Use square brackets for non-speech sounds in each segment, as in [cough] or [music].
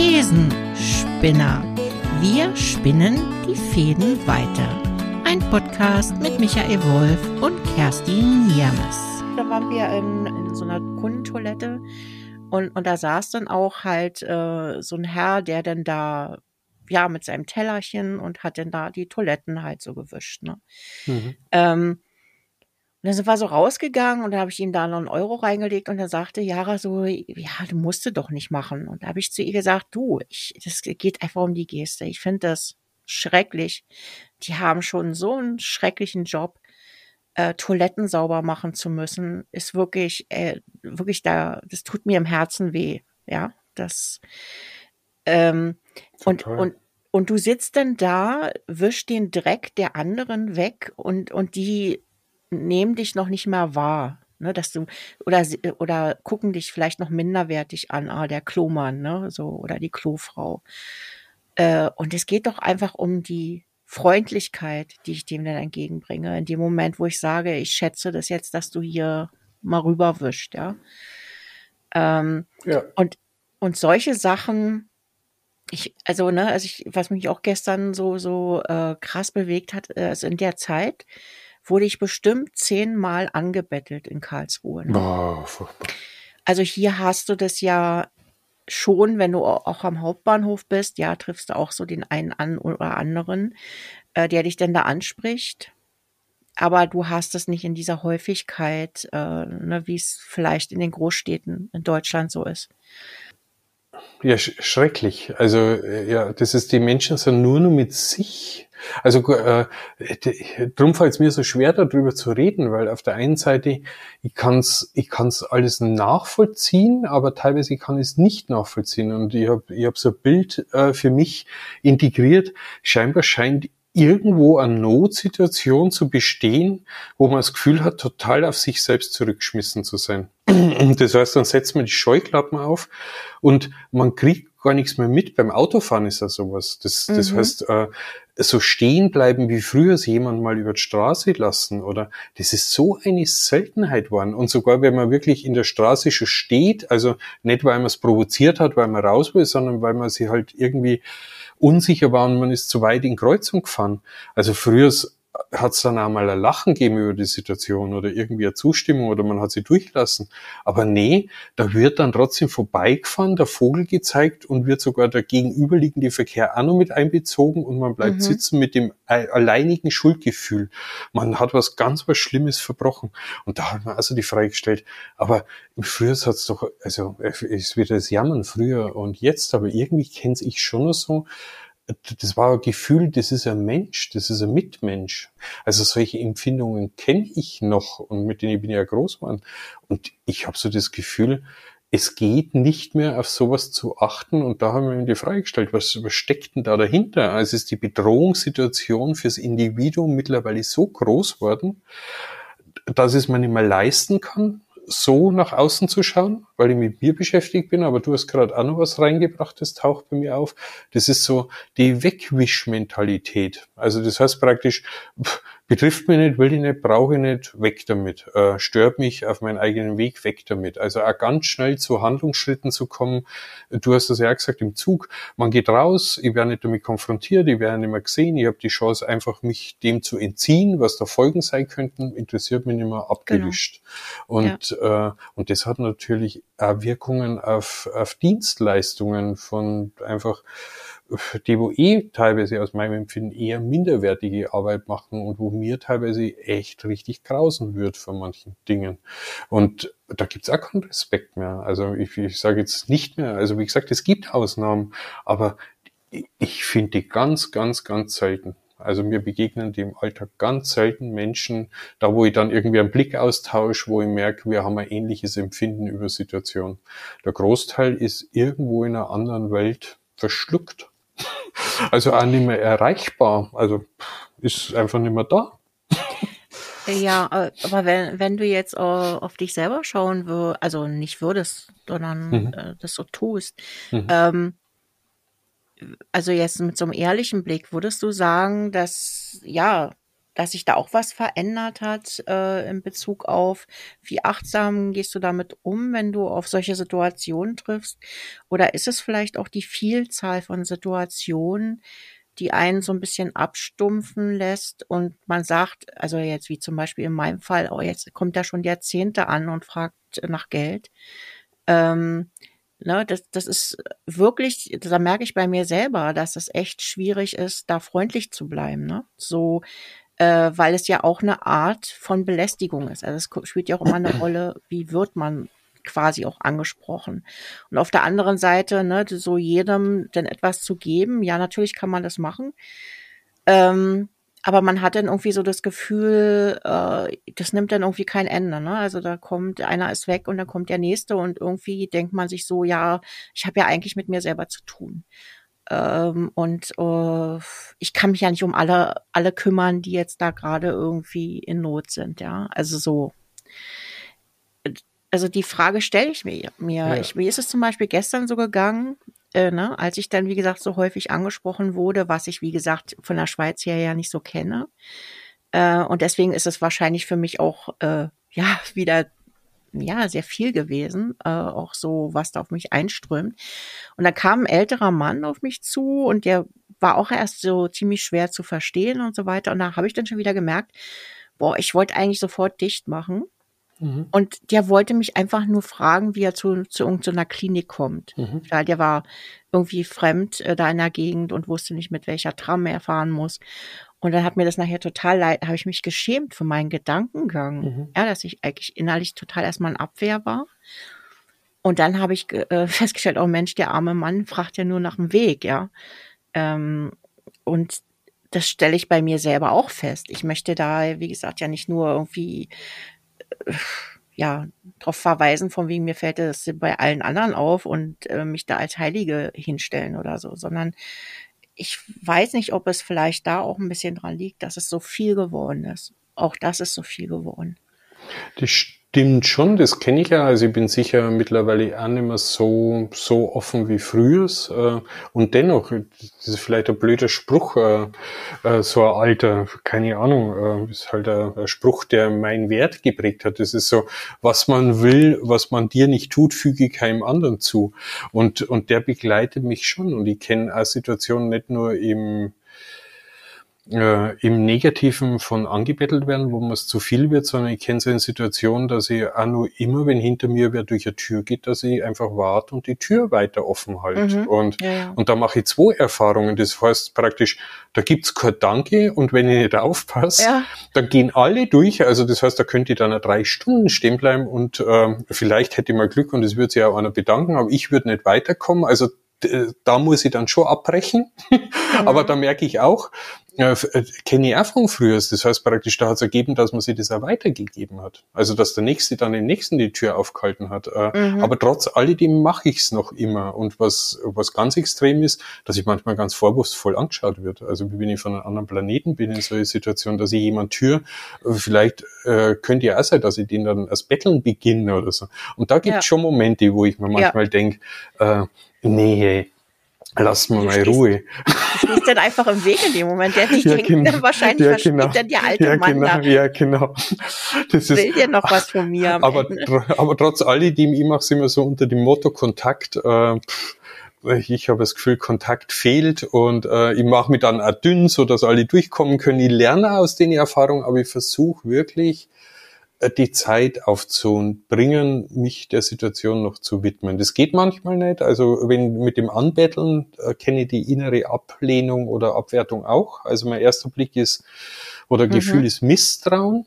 Thesenspinner. Wir spinnen die Fäden weiter. Ein Podcast mit Michael Wolf und Kerstin Niermes. Da waren wir in, in so einer Kundentoilette und, und da saß dann auch halt äh, so ein Herr, der dann da ja mit seinem Tellerchen und hat dann da die Toiletten halt so gewischt. Ne? Mhm. Ähm, und dann sind wir so rausgegangen und da habe ich ihm da noch einen Euro reingelegt und dann sagte Jara so, ja, du musst es doch nicht machen. Und da habe ich zu ihr gesagt, du, ich, das geht einfach um die Geste. Ich finde das schrecklich. Die haben schon so einen schrecklichen Job. Äh, Toiletten sauber machen zu müssen, ist wirklich, äh, wirklich da, das tut mir im Herzen weh. Ja, das, ähm, und, und, und du sitzt dann da, wisch den Dreck der anderen weg und, und die nehmen dich noch nicht mal wahr. Ne, dass du, oder, oder gucken dich vielleicht noch minderwertig an, ah, der Klomann, ne, so, oder die Klofrau. Äh, und es geht doch einfach um die Freundlichkeit, die ich dem dann entgegenbringe, in dem Moment, wo ich sage, ich schätze das jetzt, dass du hier mal rüberwischst, ja. Ähm, ja. Und, und solche Sachen, ich, also, ne, also ich, was mich auch gestern so, so äh, krass bewegt hat, äh, also in der Zeit, wurde ich bestimmt zehnmal angebettelt in Karlsruhe. Ne? Oh, also hier hast du das ja schon, wenn du auch am Hauptbahnhof bist, ja, triffst du auch so den einen an oder anderen, äh, der dich denn da anspricht. Aber du hast es nicht in dieser Häufigkeit, äh, ne, wie es vielleicht in den Großstädten in Deutschland so ist. Ja, sch schrecklich. Also äh, ja, das ist, die Menschen sind nur noch mit sich also äh, drum fällt es mir so schwer, darüber zu reden, weil auf der einen Seite ich kann's, ich kann's alles nachvollziehen, aber teilweise kann ich es nicht nachvollziehen. Und ich habe ich hab so ein Bild äh, für mich integriert. Scheinbar scheint irgendwo eine Notsituation zu bestehen, wo man das Gefühl hat, total auf sich selbst zurückgeschmissen zu sein. [clears throat] Das heißt, dann setzt man die Scheuklappen auf und man kriegt gar nichts mehr mit. Beim Autofahren ist ja sowas. Das, das mhm. heißt, äh, so stehen bleiben, wie früher es jemand mal über die Straße lassen oder das ist so eine Seltenheit geworden. Und sogar wenn man wirklich in der Straße schon steht, also nicht weil man es provoziert hat, weil man raus will, sondern weil man sich halt irgendwie unsicher war und man ist zu weit in Kreuzung gefahren. Also früher hat es dann einmal ein Lachen gegeben über die Situation oder irgendwie eine Zustimmung oder man hat sie durchlassen. Aber nee, da wird dann trotzdem vorbeigefahren, der Vogel gezeigt und wird sogar der gegenüberliegende Verkehr auch noch mit einbezogen und man bleibt mhm. sitzen mit dem alleinigen Schuldgefühl. Man hat was ganz was Schlimmes verbrochen. Und da hat man also die Frage gestellt, aber früher hat es doch, also es wird das Jammern früher und jetzt, aber irgendwie kenne ich schon noch so, das war ein Gefühl, das ist ein Mensch, das ist ein Mitmensch. Also solche Empfindungen kenne ich noch und mit denen bin ich ja groß geworden. Und ich habe so das Gefühl, es geht nicht mehr auf sowas zu achten und da haben wir ihm die Frage gestellt, was, was steckt denn da dahinter? Also ist die Bedrohungssituation fürs Individuum mittlerweile so groß worden, dass es man nicht mehr leisten kann, so nach außen zu schauen, weil ich mit mir beschäftigt bin, aber du hast gerade auch noch was reingebracht, das taucht bei mir auf. Das ist so die Wegwischmentalität. Also das heißt praktisch, betrifft mich nicht, will ich nicht, brauche ich nicht, weg damit. Äh, stört mich auf meinen eigenen Weg, weg damit. Also auch ganz schnell zu Handlungsschritten zu kommen. Du hast das ja auch gesagt im Zug. Man geht raus, ich werde nicht damit konfrontiert, ich werde nicht mehr gesehen, ich habe die Chance einfach mich dem zu entziehen, was da Folgen sein könnten, interessiert mich nicht mehr abgewischt. Genau. Und, ja. äh, und das hat natürlich auch Wirkungen auf, auf Dienstleistungen von einfach die wo eh teilweise aus meinem Empfinden eher minderwertige Arbeit machen und wo mir teilweise echt richtig grausen wird von manchen Dingen. Und da gibt's auch keinen Respekt mehr. Also ich, ich sage jetzt nicht mehr, also wie gesagt, es gibt Ausnahmen, aber ich finde die ganz, ganz, ganz selten. Also mir begegnen die im Alltag ganz selten Menschen, da wo ich dann irgendwie einen Blick austausche, wo ich merke, wir haben ein ähnliches Empfinden über Situation. Der Großteil ist irgendwo in einer anderen Welt verschluckt also auch nicht mehr erreichbar. Also ist einfach nicht mehr da. Ja, äh, aber wenn, wenn du jetzt äh, auf dich selber schauen würdest, also nicht würdest, sondern mhm. äh, das so tust, mhm. ähm, also jetzt mit so einem ehrlichen Blick, würdest du sagen, dass, ja, dass sich da auch was verändert hat äh, in Bezug auf, wie achtsam gehst du damit um, wenn du auf solche Situationen triffst? Oder ist es vielleicht auch die Vielzahl von Situationen, die einen so ein bisschen abstumpfen lässt und man sagt, also jetzt wie zum Beispiel in meinem Fall, oh, jetzt kommt er schon Jahrzehnte an und fragt nach Geld. Ähm, ne, das, das ist wirklich, da merke ich bei mir selber, dass es echt schwierig ist, da freundlich zu bleiben. Ne? So, äh, weil es ja auch eine Art von Belästigung ist. Also es spielt ja auch immer eine Rolle, wie wird man quasi auch angesprochen. Und auf der anderen Seite, ne, so jedem denn etwas zu geben, ja, natürlich kann man das machen. Ähm, aber man hat dann irgendwie so das Gefühl, äh, das nimmt dann irgendwie kein Ende. Ne? Also da kommt, einer ist weg und dann kommt der nächste und irgendwie denkt man sich so, ja, ich habe ja eigentlich mit mir selber zu tun. Ähm, und äh, ich kann mich ja nicht um alle, alle kümmern, die jetzt da gerade irgendwie in Not sind, ja. Also so also die Frage stelle ich mir. mir. Ja. Ich, mir ist es zum Beispiel gestern so gegangen, äh, ne, als ich dann, wie gesagt, so häufig angesprochen wurde, was ich, wie gesagt, von der Schweiz her ja nicht so kenne. Äh, und deswegen ist es wahrscheinlich für mich auch, äh, ja, wieder ja, sehr viel gewesen, äh, auch so, was da auf mich einströmt. Und da kam ein älterer Mann auf mich zu und der war auch erst so ziemlich schwer zu verstehen und so weiter. Und da habe ich dann schon wieder gemerkt, boah, ich wollte eigentlich sofort dicht machen. Mhm. Und der wollte mich einfach nur fragen, wie er zu, zu irgendeiner Klinik kommt. Mhm. Ja, der war irgendwie fremd äh, da in der Gegend und wusste nicht, mit welcher Tram er fahren muss. Und dann hat mir das nachher total leid, habe ich mich geschämt für meinen Gedankengang. Mhm. Ja, dass ich eigentlich innerlich total erstmal in Abwehr war. Und dann habe ich äh, [laughs] festgestellt, oh Mensch, der arme Mann fragt ja nur nach dem Weg, ja. Ähm, und das stelle ich bei mir selber auch fest. Ich möchte da, wie gesagt, ja nicht nur irgendwie ja, darauf verweisen, von wegen mir fällt das bei allen anderen auf und äh, mich da als Heilige hinstellen oder so, sondern ich weiß nicht, ob es vielleicht da auch ein bisschen dran liegt, dass es so viel geworden ist. Auch das ist so viel geworden. Die Stimmt schon, das kenne ich ja. Also ich bin sicher mittlerweile auch nicht mehr so, so offen wie früher. Äh, und dennoch, das ist vielleicht ein blöder Spruch, äh, äh, so ein alter, keine Ahnung, ist halt ein Spruch, der meinen Wert geprägt hat. Das ist so, was man will, was man dir nicht tut, füge keinem anderen zu. Und, und der begleitet mich schon. Und ich kenne auch Situationen nicht nur im, äh, im Negativen von angebettelt werden, wo man es zu viel wird, sondern ich kenne so eine Situation, dass ich auch nur immer, wenn hinter mir wer durch eine Tür geht, dass ich einfach warte und die Tür weiter offen halte. Mhm. Und, ja, ja. und da mache ich zwei Erfahrungen. Das heißt praktisch, da gibt's kein Danke und wenn ich nicht aufpasse, ja. dann gehen alle durch. Also das heißt, da könnte ich dann drei Stunden stehen bleiben und äh, vielleicht hätte ich mal Glück und es würde sich auch einer bedanken, aber ich würde nicht weiterkommen. Also da muss ich dann schon abbrechen. [laughs] Mhm. Aber da merke ich auch, äh, auch von früher. Das heißt praktisch, da hat es ergeben, dass man sich das auch weitergegeben hat. Also dass der Nächste dann den Nächsten die Tür aufgehalten hat. Äh, mhm. Aber trotz alledem mache ich es noch immer. Und was, was ganz extrem ist, dass ich manchmal ganz vorwurfsvoll angeschaut wird. Also wenn ich von einem anderen Planeten bin in so einer Situation, dass ich jemand Tür, äh, vielleicht äh, könnte ja auch sein, dass ich den dann als Betteln beginne oder so. Und da gibt es ja. schon Momente, wo ich mir manchmal ja. denke, äh, nee, Lass mir mal Ruhe. Du stehst dann einfach im Weg in dem Moment. Der dich ja, [laughs] denkt genau. wahrscheinlich, ja, genau. dann der alte ja, Mann genau, da. Ja, genau. Das will ist, dir noch was von mir. Aber, aber trotz alledem, ich mache es immer so unter dem Motto Kontakt. Äh, ich habe das Gefühl, Kontakt fehlt und äh, ich mache mich dann auch dünn, so dass alle durchkommen können. Ich lerne aus den Erfahrungen, aber ich versuche wirklich die Zeit aufzubringen, mich der Situation noch zu widmen. Das geht manchmal nicht. Also wenn mit dem Anbetteln äh, kenne ich die innere Ablehnung oder Abwertung auch. Also mein erster Blick ist oder Gefühl mhm. ist Misstrauen.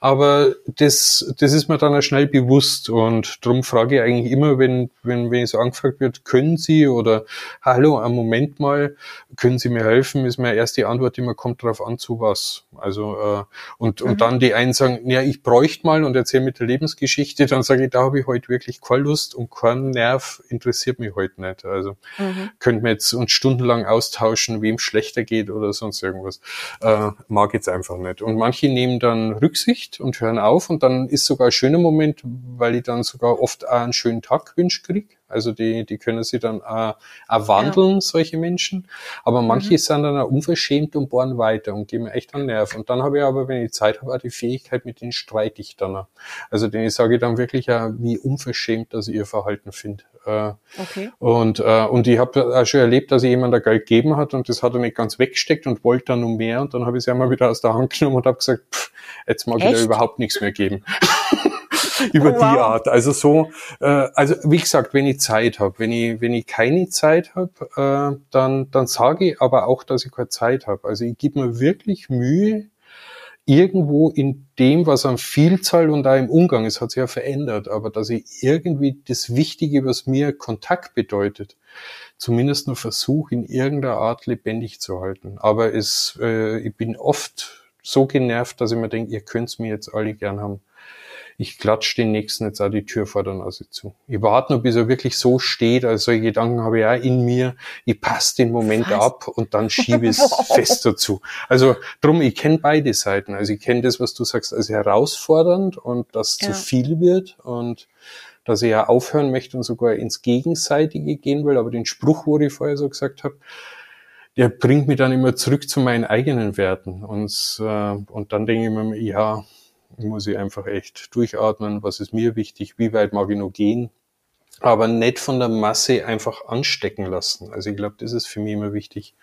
Aber das, das ist mir dann auch schnell bewusst und darum frage ich eigentlich immer, wenn, wenn, wenn ich so angefragt wird, können Sie oder hallo, einen Moment mal, können Sie mir helfen, ist meine erste Antwort immer, kommt drauf an, zu was. Also äh, und, mhm. und dann die einen sagen, ja, ich bräuchte mal und erzähle mit der Lebensgeschichte, dann sage ich, da habe ich heute wirklich keine Lust und kein Nerv interessiert mich heute nicht. Also mhm. könnten wir jetzt uns stundenlang austauschen, wem schlechter geht oder sonst irgendwas. Äh, mag jetzt einfach nicht. Und manche nehmen dann Rücksicht und hören auf. Und dann ist sogar ein schöner Moment, weil ich dann sogar oft auch einen schönen Tag wünsch krieg Also die, die können sie dann äh, erwandeln, ja. solche Menschen. Aber manche mhm. sind dann auch unverschämt und bohren weiter und geben echt einen Nerv. Und dann habe ich aber, wenn ich Zeit habe, auch die Fähigkeit, mit denen streite ich dann. Auch. Also denen sage ich dann wirklich, ja, wie unverschämt, dass ich ihr Verhalten finde. Äh, okay. Und, äh, und ich habe auch schon erlebt, dass ich jemand da Geld gegeben hat und das hat er nicht ganz weggesteckt und wollte dann noch mehr. Und dann habe ich sie einmal wieder aus der Hand genommen und habe gesagt, pff, jetzt mag Echt? ich dir überhaupt nichts mehr geben. [laughs] [laughs] über oh, wow. die Art. Also so, äh, also wie gesagt, wenn ich Zeit habe, wenn ich wenn ich keine Zeit habe, äh, dann dann sage ich aber auch, dass ich keine Zeit habe. Also ich gebe mir wirklich Mühe, irgendwo in dem, was an Vielzahl und auch im Umgang, es hat sich ja verändert, aber dass ich irgendwie das Wichtige, was mir Kontakt bedeutet, zumindest nur versuche, in irgendeiner Art lebendig zu halten. Aber es, äh, ich bin oft so genervt, dass ich mir denke, ihr könnt's mir jetzt alle gern haben ich klatsche den nächsten jetzt auch die Tür vor der Nase zu. Ich warte noch, bis er wirklich so steht. Also solche Gedanken habe ich auch in mir. Ich passe den Moment Was? ab und dann schiebe es fest dazu. Also drum, ich kenne beide Seiten. Also ich kenne das, was du sagst, als herausfordernd und das ja. zu viel wird und dass ich ja aufhören möchte und sogar ins Gegenseitige gehen will. Aber den Spruch, wo ich vorher so gesagt habe, der bringt mich dann immer zurück zu meinen eigenen Werten. Und, äh, und dann denke ich mir, ja, muss ich einfach echt durchatmen, was ist mir wichtig, wie weit mag ich noch gehen, aber nicht von der Masse einfach anstecken lassen. Also ich glaube, das ist für mich immer wichtig.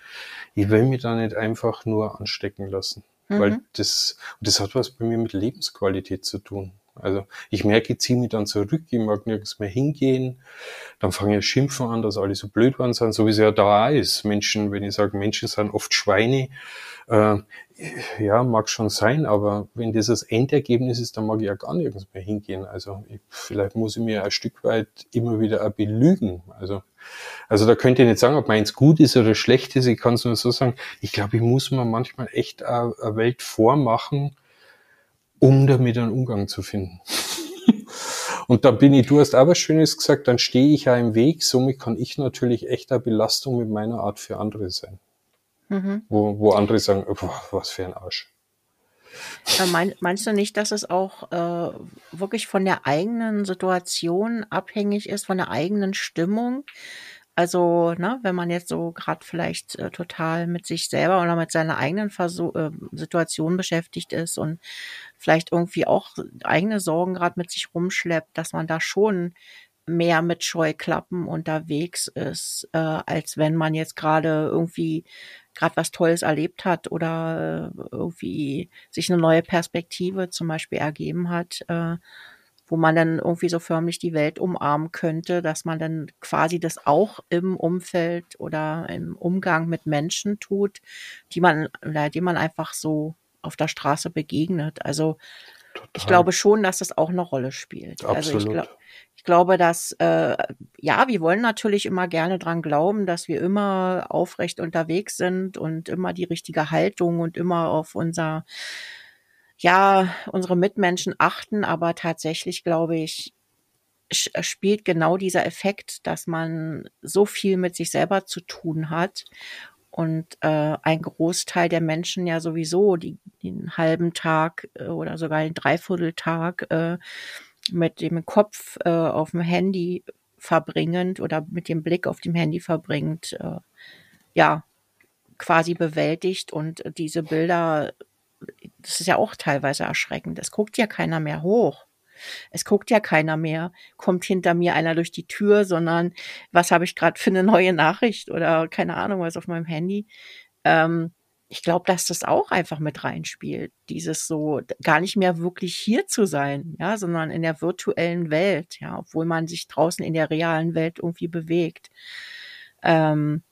Ich will mich da nicht einfach nur anstecken lassen, mhm. weil das, das hat was bei mir mit Lebensqualität zu tun. Also ich merke, ich ziehe mich dann zurück, ich mag nirgends mehr hingehen. Dann fange ich Schimpfen an, dass alle so blöd waren sind, so wie es ja da ist. Menschen, wenn ich sage, Menschen sind oft Schweine, äh, ja, mag schon sein, aber wenn das das Endergebnis ist, dann mag ich ja gar nirgends mehr hingehen. Also ich, vielleicht muss ich mir ein Stück weit immer wieder auch belügen. Also, also da könnt ihr nicht sagen, ob meins gut ist oder schlecht ist. Ich kann es nur so sagen, ich glaube, ich muss mir manchmal echt eine Welt vormachen, um damit einen Umgang zu finden. [laughs] Und dann bin ich, du hast aber Schönes gesagt, dann stehe ich ja im Weg, somit kann ich natürlich echt eine Belastung mit meiner Art für andere sein. Mhm. Wo, wo andere sagen, was für ein Arsch. Mein, meinst du nicht, dass es auch äh, wirklich von der eigenen Situation abhängig ist, von der eigenen Stimmung? Also, ne, wenn man jetzt so gerade vielleicht äh, total mit sich selber oder mit seiner eigenen Verso äh, Situation beschäftigt ist und vielleicht irgendwie auch eigene Sorgen gerade mit sich rumschleppt, dass man da schon mehr mit Scheuklappen unterwegs ist, äh, als wenn man jetzt gerade irgendwie gerade was Tolles erlebt hat oder äh, irgendwie sich eine neue Perspektive zum Beispiel ergeben hat, äh, wo man dann irgendwie so förmlich die Welt umarmen könnte, dass man dann quasi das auch im Umfeld oder im Umgang mit Menschen tut, die man, die man einfach so auf der Straße begegnet. Also Total. ich glaube schon, dass das auch eine Rolle spielt. Absolut. Also ich glaube, ich glaube, dass äh, ja, wir wollen natürlich immer gerne dran glauben, dass wir immer aufrecht unterwegs sind und immer die richtige Haltung und immer auf unser ja, unsere Mitmenschen achten, aber tatsächlich glaube ich, spielt genau dieser Effekt, dass man so viel mit sich selber zu tun hat und äh, ein Großteil der Menschen ja sowieso die, den halben Tag äh, oder sogar den Dreivierteltag äh, mit dem Kopf äh, auf dem Handy verbringend oder mit dem Blick auf dem Handy verbringt, äh, ja, quasi bewältigt und diese Bilder, das ist ja auch teilweise erschreckend. Es guckt ja keiner mehr hoch. Es guckt ja keiner mehr, kommt hinter mir einer durch die Tür, sondern was habe ich gerade für eine neue Nachricht oder keine Ahnung was auf meinem Handy. Ähm, ich glaube, dass das auch einfach mit reinspielt, dieses so gar nicht mehr wirklich hier zu sein, ja, sondern in der virtuellen Welt, ja, obwohl man sich draußen in der realen Welt irgendwie bewegt. Ähm,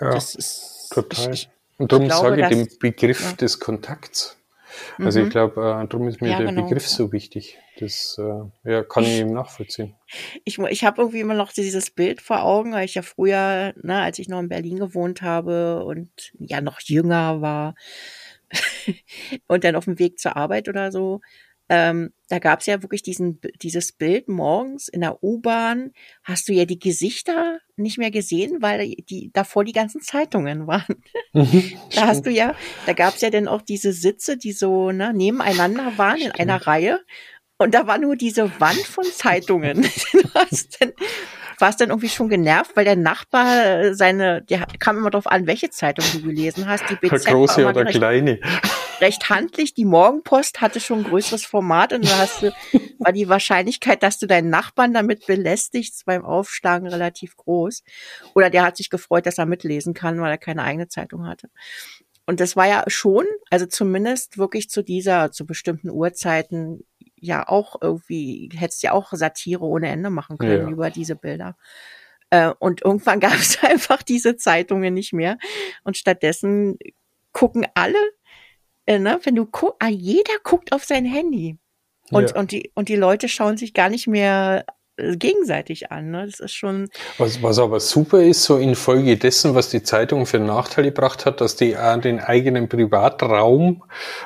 ja, das ist, total. Ich, Und darum glaube, sage ich den Begriff ja. des Kontakts. Also mhm. ich glaube, äh, darum ist mir ja, der genau. Begriff so wichtig. Das äh, ja, kann ich ihm nachvollziehen. Ich, ich habe irgendwie immer noch dieses Bild vor Augen, weil ich ja früher, ne, als ich noch in Berlin gewohnt habe und ja noch jünger war [laughs] und dann auf dem Weg zur Arbeit oder so, ähm, da gab es ja wirklich diesen, dieses Bild morgens in der U-Bahn, hast du ja die Gesichter nicht mehr gesehen, weil die davor die ganzen Zeitungen waren. [laughs] Mhm, da hast du ja, da gab es ja dann auch diese Sitze, die so ne, nebeneinander waren stimmt. in einer Reihe. Und da war nur diese Wand von Zeitungen. [laughs] warst dann irgendwie schon genervt, weil der Nachbar äh, seine, der kam immer darauf an, welche Zeitung du gelesen hast. Die BZ Große oder kleine. Recht handlich. Die Morgenpost hatte schon ein größeres Format und da hast du, [laughs] war die Wahrscheinlichkeit, dass du deinen Nachbarn damit belästigst beim Aufschlagen relativ groß. Oder der hat sich gefreut, dass er mitlesen kann, weil er keine eigene Zeitung hatte. Und das war ja schon, also zumindest wirklich zu dieser, zu bestimmten Uhrzeiten ja auch irgendwie, hättest ja auch Satire ohne Ende machen können ja. über diese Bilder. Äh, und irgendwann [laughs] gab es einfach diese Zeitungen nicht mehr. Und stattdessen gucken alle, äh, ne, wenn du guckst, ah, jeder guckt auf sein Handy. Und, ja. und, die, und die Leute schauen sich gar nicht mehr gegenseitig an. Ne? Das ist schon. Was, was aber super ist, so infolge dessen, was die Zeitung für Nachteile gebracht hat, dass die auch den eigenen Privatraum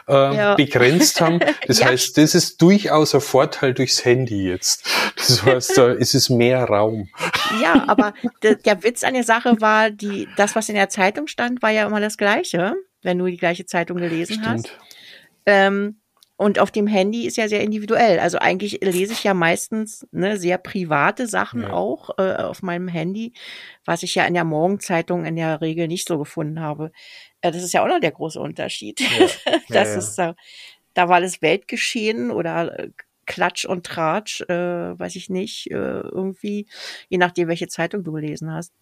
äh, ja. begrenzt haben. [laughs] Das ja. heißt, das ist durchaus ein Vorteil durchs Handy jetzt. Das heißt, da ist es mehr Raum. Ja, aber der, der Witz an der Sache war, die, das, was in der Zeitung stand, war ja immer das Gleiche, wenn du die gleiche Zeitung gelesen Stimmt. hast. Ähm, und auf dem Handy ist ja sehr individuell. Also eigentlich lese ich ja meistens ne, sehr private Sachen ja. auch äh, auf meinem Handy, was ich ja in der Morgenzeitung in der Regel nicht so gefunden habe. Äh, das ist ja auch noch der große Unterschied. Ja. [laughs] das ja, ist äh, da war alles Weltgeschehen oder äh, Klatsch und Tratsch, äh, weiß ich nicht, äh, irgendwie, je nachdem, welche Zeitung du gelesen hast.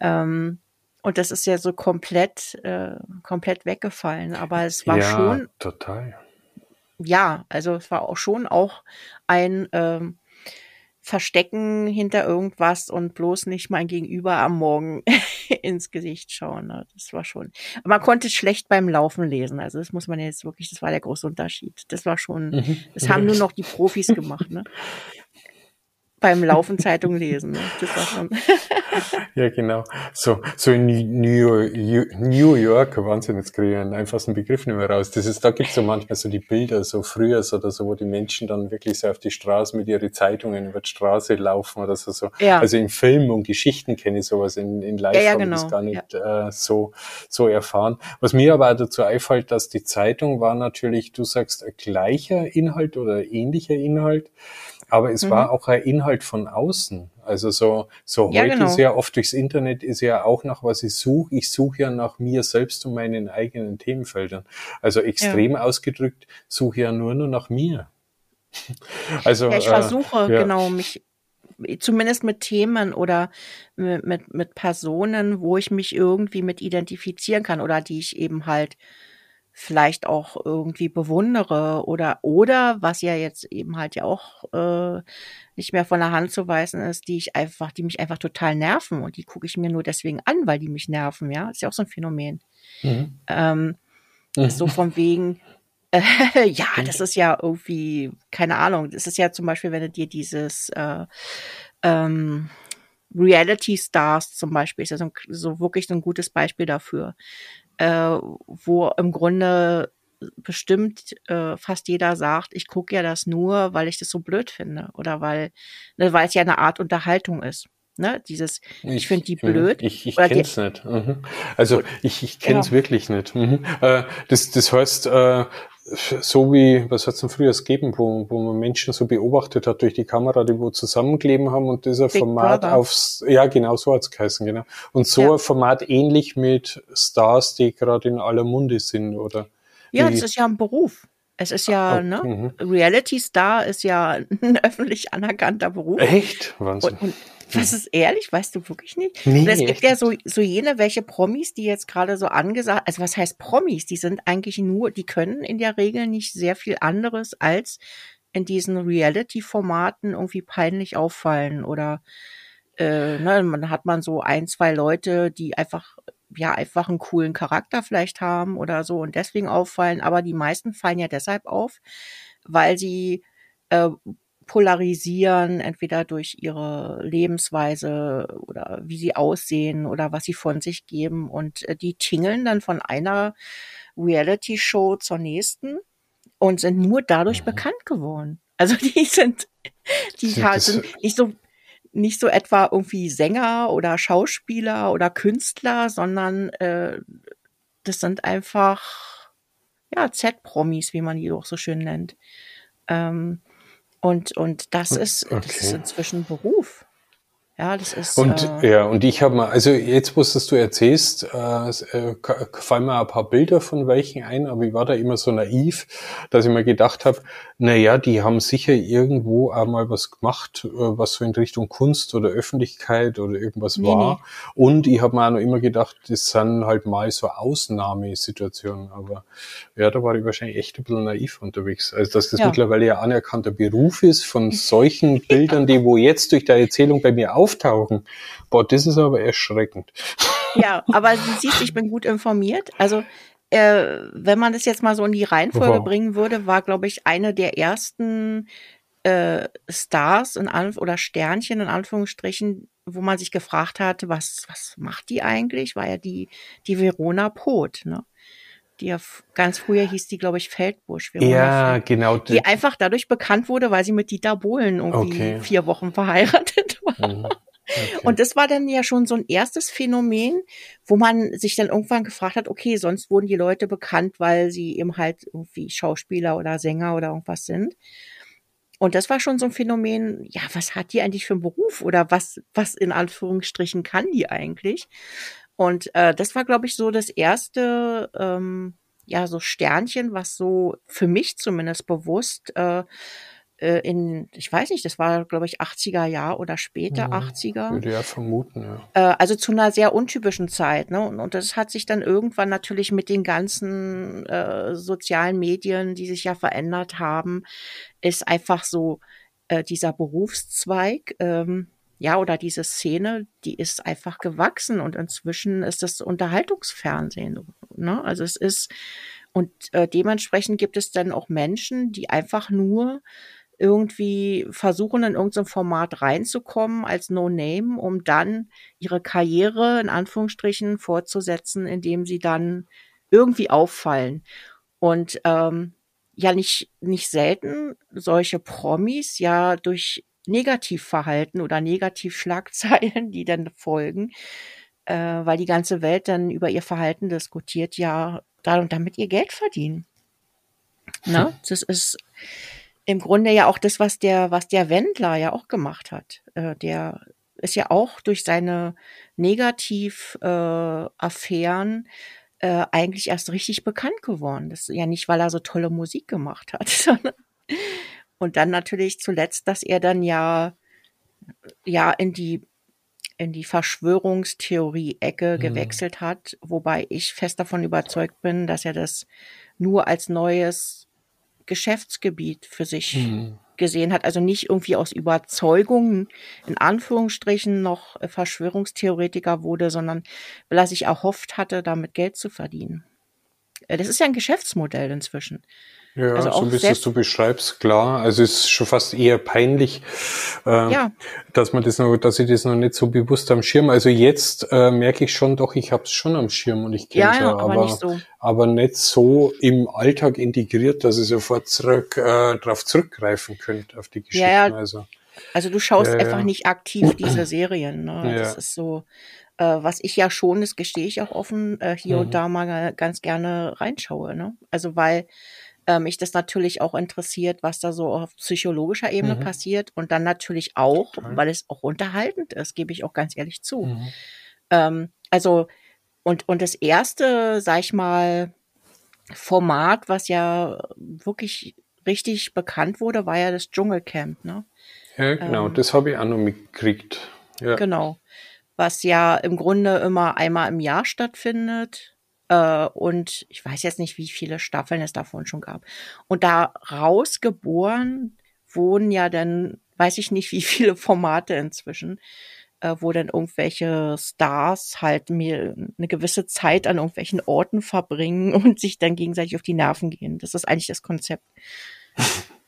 Ähm, und das ist ja so komplett, äh, komplett weggefallen. Aber es war ja, schon. Total ja, also es war auch schon auch ein ähm, Verstecken hinter irgendwas und bloß nicht mein Gegenüber am Morgen [laughs] ins Gesicht schauen. Ne? Das war schon. Man konnte schlecht beim Laufen lesen. Also das muss man jetzt wirklich, das war der große Unterschied. Das war schon, mhm. das haben nur [laughs] noch die Profis gemacht. Ne? Beim Laufen Zeitung lesen. Ne? Das war schon. [laughs] ja, genau. So, so in New, New York, Wahnsinn, jetzt kriege ich einen einfachen Begriff nicht mehr raus. Das ist, da gibt's so manchmal so die Bilder, so früher so, oder so, wo die Menschen dann wirklich so auf die Straße mit ihren Zeitungen über die Straße laufen oder so. so. Ja. Also in Filmen und Geschichten kenne ich sowas, in, in Live ja, ja, genau. ich das gar nicht ja. äh, so, so erfahren. Was mir aber dazu einfällt, dass die Zeitung war natürlich, du sagst, gleicher Inhalt oder ähnlicher Inhalt aber es mhm. war auch ein Inhalt von außen. Also so, so ja, heute genau. sehr oft durchs Internet ist ja auch nach was ich suche. Ich suche ja nach mir selbst und meinen eigenen Themenfeldern. Also extrem ja. ausgedrückt, suche ja nur nur nach mir. [laughs] Also ja, ich äh, versuche äh, ja. genau mich zumindest mit Themen oder mit, mit, mit Personen, wo ich mich irgendwie mit identifizieren kann oder die ich eben halt vielleicht auch irgendwie bewundere oder oder was ja jetzt eben halt ja auch äh, nicht mehr von der Hand zu weisen ist, die ich einfach, die mich einfach total nerven und die gucke ich mir nur deswegen an, weil die mich nerven, ja, ist ja auch so ein Phänomen. Mhm. Ähm, mhm. So von [laughs] wegen, äh, [laughs] ja, das ist ja irgendwie keine Ahnung. Das ist ja zum Beispiel, wenn du dir dieses äh, ähm, Reality Stars zum Beispiel ist ja so, so wirklich so ein gutes Beispiel dafür äh, wo im Grunde bestimmt äh, fast jeder sagt, ich gucke ja das nur, weil ich das so blöd finde oder weil, ne, weil es ja eine Art Unterhaltung ist. Ne? Dieses, ich, ich finde die blöd. Ich, ich kenne es nicht. Mhm. Also ich, ich kenne es ja. wirklich nicht. Mhm. Äh, das, das heißt, äh, so wie, was hat es denn früher gegeben, wo, wo man Menschen so beobachtet hat durch die Kamera, die wo zusammenkleben haben und dieser Big Format Brother. aufs, ja genau, so hat's geheißen, genau. Und so ja. ein Format ähnlich mit Stars, die gerade in aller Munde sind, oder? Ja, das ist ja ein Beruf. Es ist ja, oh, ne? Mhm. Reality Star ist ja ein [laughs] öffentlich anerkannter Beruf. Echt? Wahnsinn. Und, und was ist ehrlich? Weißt du wirklich nicht? Nee, und es gibt ja so, so jene, welche Promis, die jetzt gerade so angesagt, also was heißt Promis? Die sind eigentlich nur, die können in der Regel nicht sehr viel anderes als in diesen Reality-Formaten irgendwie peinlich auffallen oder äh, ne, man hat man so ein, zwei Leute, die einfach ja einfach einen coolen Charakter vielleicht haben oder so und deswegen auffallen, aber die meisten fallen ja deshalb auf, weil sie äh, polarisieren, entweder durch ihre Lebensweise oder wie sie aussehen oder was sie von sich geben. Und äh, die tingeln dann von einer Reality-Show zur nächsten und sind nur dadurch mhm. bekannt geworden. Also [laughs] die sind, die sind nicht so nicht so etwa irgendwie Sänger oder Schauspieler oder Künstler, sondern äh, das sind einfach ja Z-Promis, wie man die auch so schön nennt. Ähm, und, und das ist, okay. das ist inzwischen Beruf. Ja, das ist. Und äh, ja, und ich habe mal, also jetzt, wo es du erzählst, äh, äh, fallen mir ein paar Bilder von welchen ein, aber ich war da immer so naiv, dass ich mir gedacht habe, na ja, die haben sicher irgendwo einmal was gemacht, äh, was so in Richtung Kunst oder Öffentlichkeit oder irgendwas Nee, war. nee. Und ich habe mir auch noch immer gedacht, das sind halt mal so Ausnahmesituationen. Aber ja, da war ich wahrscheinlich echt ein bisschen naiv unterwegs. Also dass das Ja. mittlerweile ja anerkannter Beruf ist von solchen [laughs] Bildern, die wo jetzt durch deine Erzählung bei mir auftauchen. Boah, das ist aber erschreckend. Ja, aber du siehst, ich bin gut informiert. Also, äh, wenn man das jetzt mal so in die Reihenfolge Wow. bringen würde, war, glaube ich, eine der ersten äh, Stars in Anf oder Sternchen in Anführungsstrichen, wo man sich gefragt hat, was, was macht die eigentlich? War ja die, die Verona Poth, ne? Die ja ganz früher hieß die, glaube ich, Feldbusch. Ja, Feld- genau. Die einfach dadurch bekannt wurde, weil sie mit Dieter Bohlen irgendwie Okay. vier Wochen verheiratet [laughs] war. Mhm. Okay. Und das war dann ja schon so ein erstes Phänomen, wo man sich dann irgendwann gefragt hat, okay, sonst wurden die Leute bekannt, weil sie eben halt irgendwie Schauspieler oder Sänger oder irgendwas sind. Und das war schon so ein Phänomen, ja, was hat die eigentlich für einen Beruf oder was, was in Anführungsstrichen kann die eigentlich? Und äh, das war, glaube ich, so das erste, ähm, ja, so Sternchen, was so für mich zumindest bewusst äh, äh, in, ich weiß nicht, das war, glaube ich, 80er Jahr oder später, Mhm. 80er. Würde ja vermuten, ja. Äh, also zu einer sehr untypischen Zeit. Ne? Und, und das hat sich dann irgendwann natürlich mit den ganzen äh, sozialen Medien, die sich ja verändert haben, ist einfach so äh, dieser Berufszweig, ähm, ja, oder diese Szene, die ist einfach gewachsen und inzwischen ist das Unterhaltungsfernsehen. Ne? Also es ist, und äh, dementsprechend gibt es dann auch Menschen, die einfach nur irgendwie versuchen, in irgendein Format reinzukommen als No-Name, um dann ihre Karriere in Anführungsstrichen fortzusetzen, indem sie dann irgendwie auffallen. Und ähm, ja, nicht, nicht selten solche Promis ja durch Negativverhalten oder Negativschlagzeilen, die dann folgen, äh, weil die ganze Welt dann über ihr Verhalten diskutiert, ja, da und damit ihr Geld verdienen. Ne? Das ist im Grunde ja auch das, was der, was der Wendler ja auch gemacht hat. Äh, der ist ja auch durch seine Negativ-Affären äh, äh, eigentlich erst richtig bekannt geworden. Das ist ja nicht, weil er so tolle Musik gemacht hat, [laughs] sondern und dann natürlich zuletzt, dass er dann ja ja in die in die Verschwörungstheorie-Ecke Mhm. gewechselt hat, wobei ich fest davon überzeugt bin, dass er das nur als neues Geschäftsgebiet für sich Mhm. gesehen hat. Also nicht irgendwie aus Überzeugung, in Anführungsstrichen, noch Verschwörungstheoretiker wurde, sondern weil er sich erhofft hatte, damit Geld zu verdienen. Äh, Das ist ja ein Geschäftsmodell inzwischen. Ja, Also so wie es du beschreibst, klar. Also es ist schon fast eher peinlich, äh, Ja. dass man das noch, dass ich das noch nicht so bewusst am Schirm. Also jetzt äh, merke ich schon, doch, ich habe es schon am Schirm und ich kenne Ja, es ja, aber nicht so. aber nicht so im Alltag integriert, dass ich sofort zurück äh, darauf zurückgreifen könnte auf die Geschichten. Ja, ja. Also Also du schaust Ja, ja. einfach nicht aktiv diese Serien. Ne? Ja. Das ist so, äh, was ich ja schon, das gestehe ich auch offen, äh, hier Mhm. und da mal ganz gerne reinschaue. Ne? Also weil äh, mich das natürlich auch interessiert, was da so auf psychologischer Ebene Mhm. passiert und dann natürlich auch, Total. weil es auch unterhaltend ist, gebe ich auch ganz ehrlich zu. mhm. Ähm, also, und, und das erste, sag ich mal, Format, was ja wirklich richtig bekannt wurde, war ja das Dschungelcamp, ne? ja, genau, Ähm. das habe ich auch noch mitgekriegt. Ja. Genau. Was ja im Grunde immer einmal im Jahr stattfindet. Äh, und ich weiß jetzt nicht, wie viele Staffeln es davon schon gab. Und da rausgeboren wurden ja dann, weiß ich nicht, wie [laughs] viele Formate inzwischen, äh, wo dann irgendwelche Stars halt mir eine gewisse Zeit an irgendwelchen Orten verbringen [laughs] und sich dann gegenseitig auf die Nerven gehen. Das ist eigentlich das Konzept. [laughs]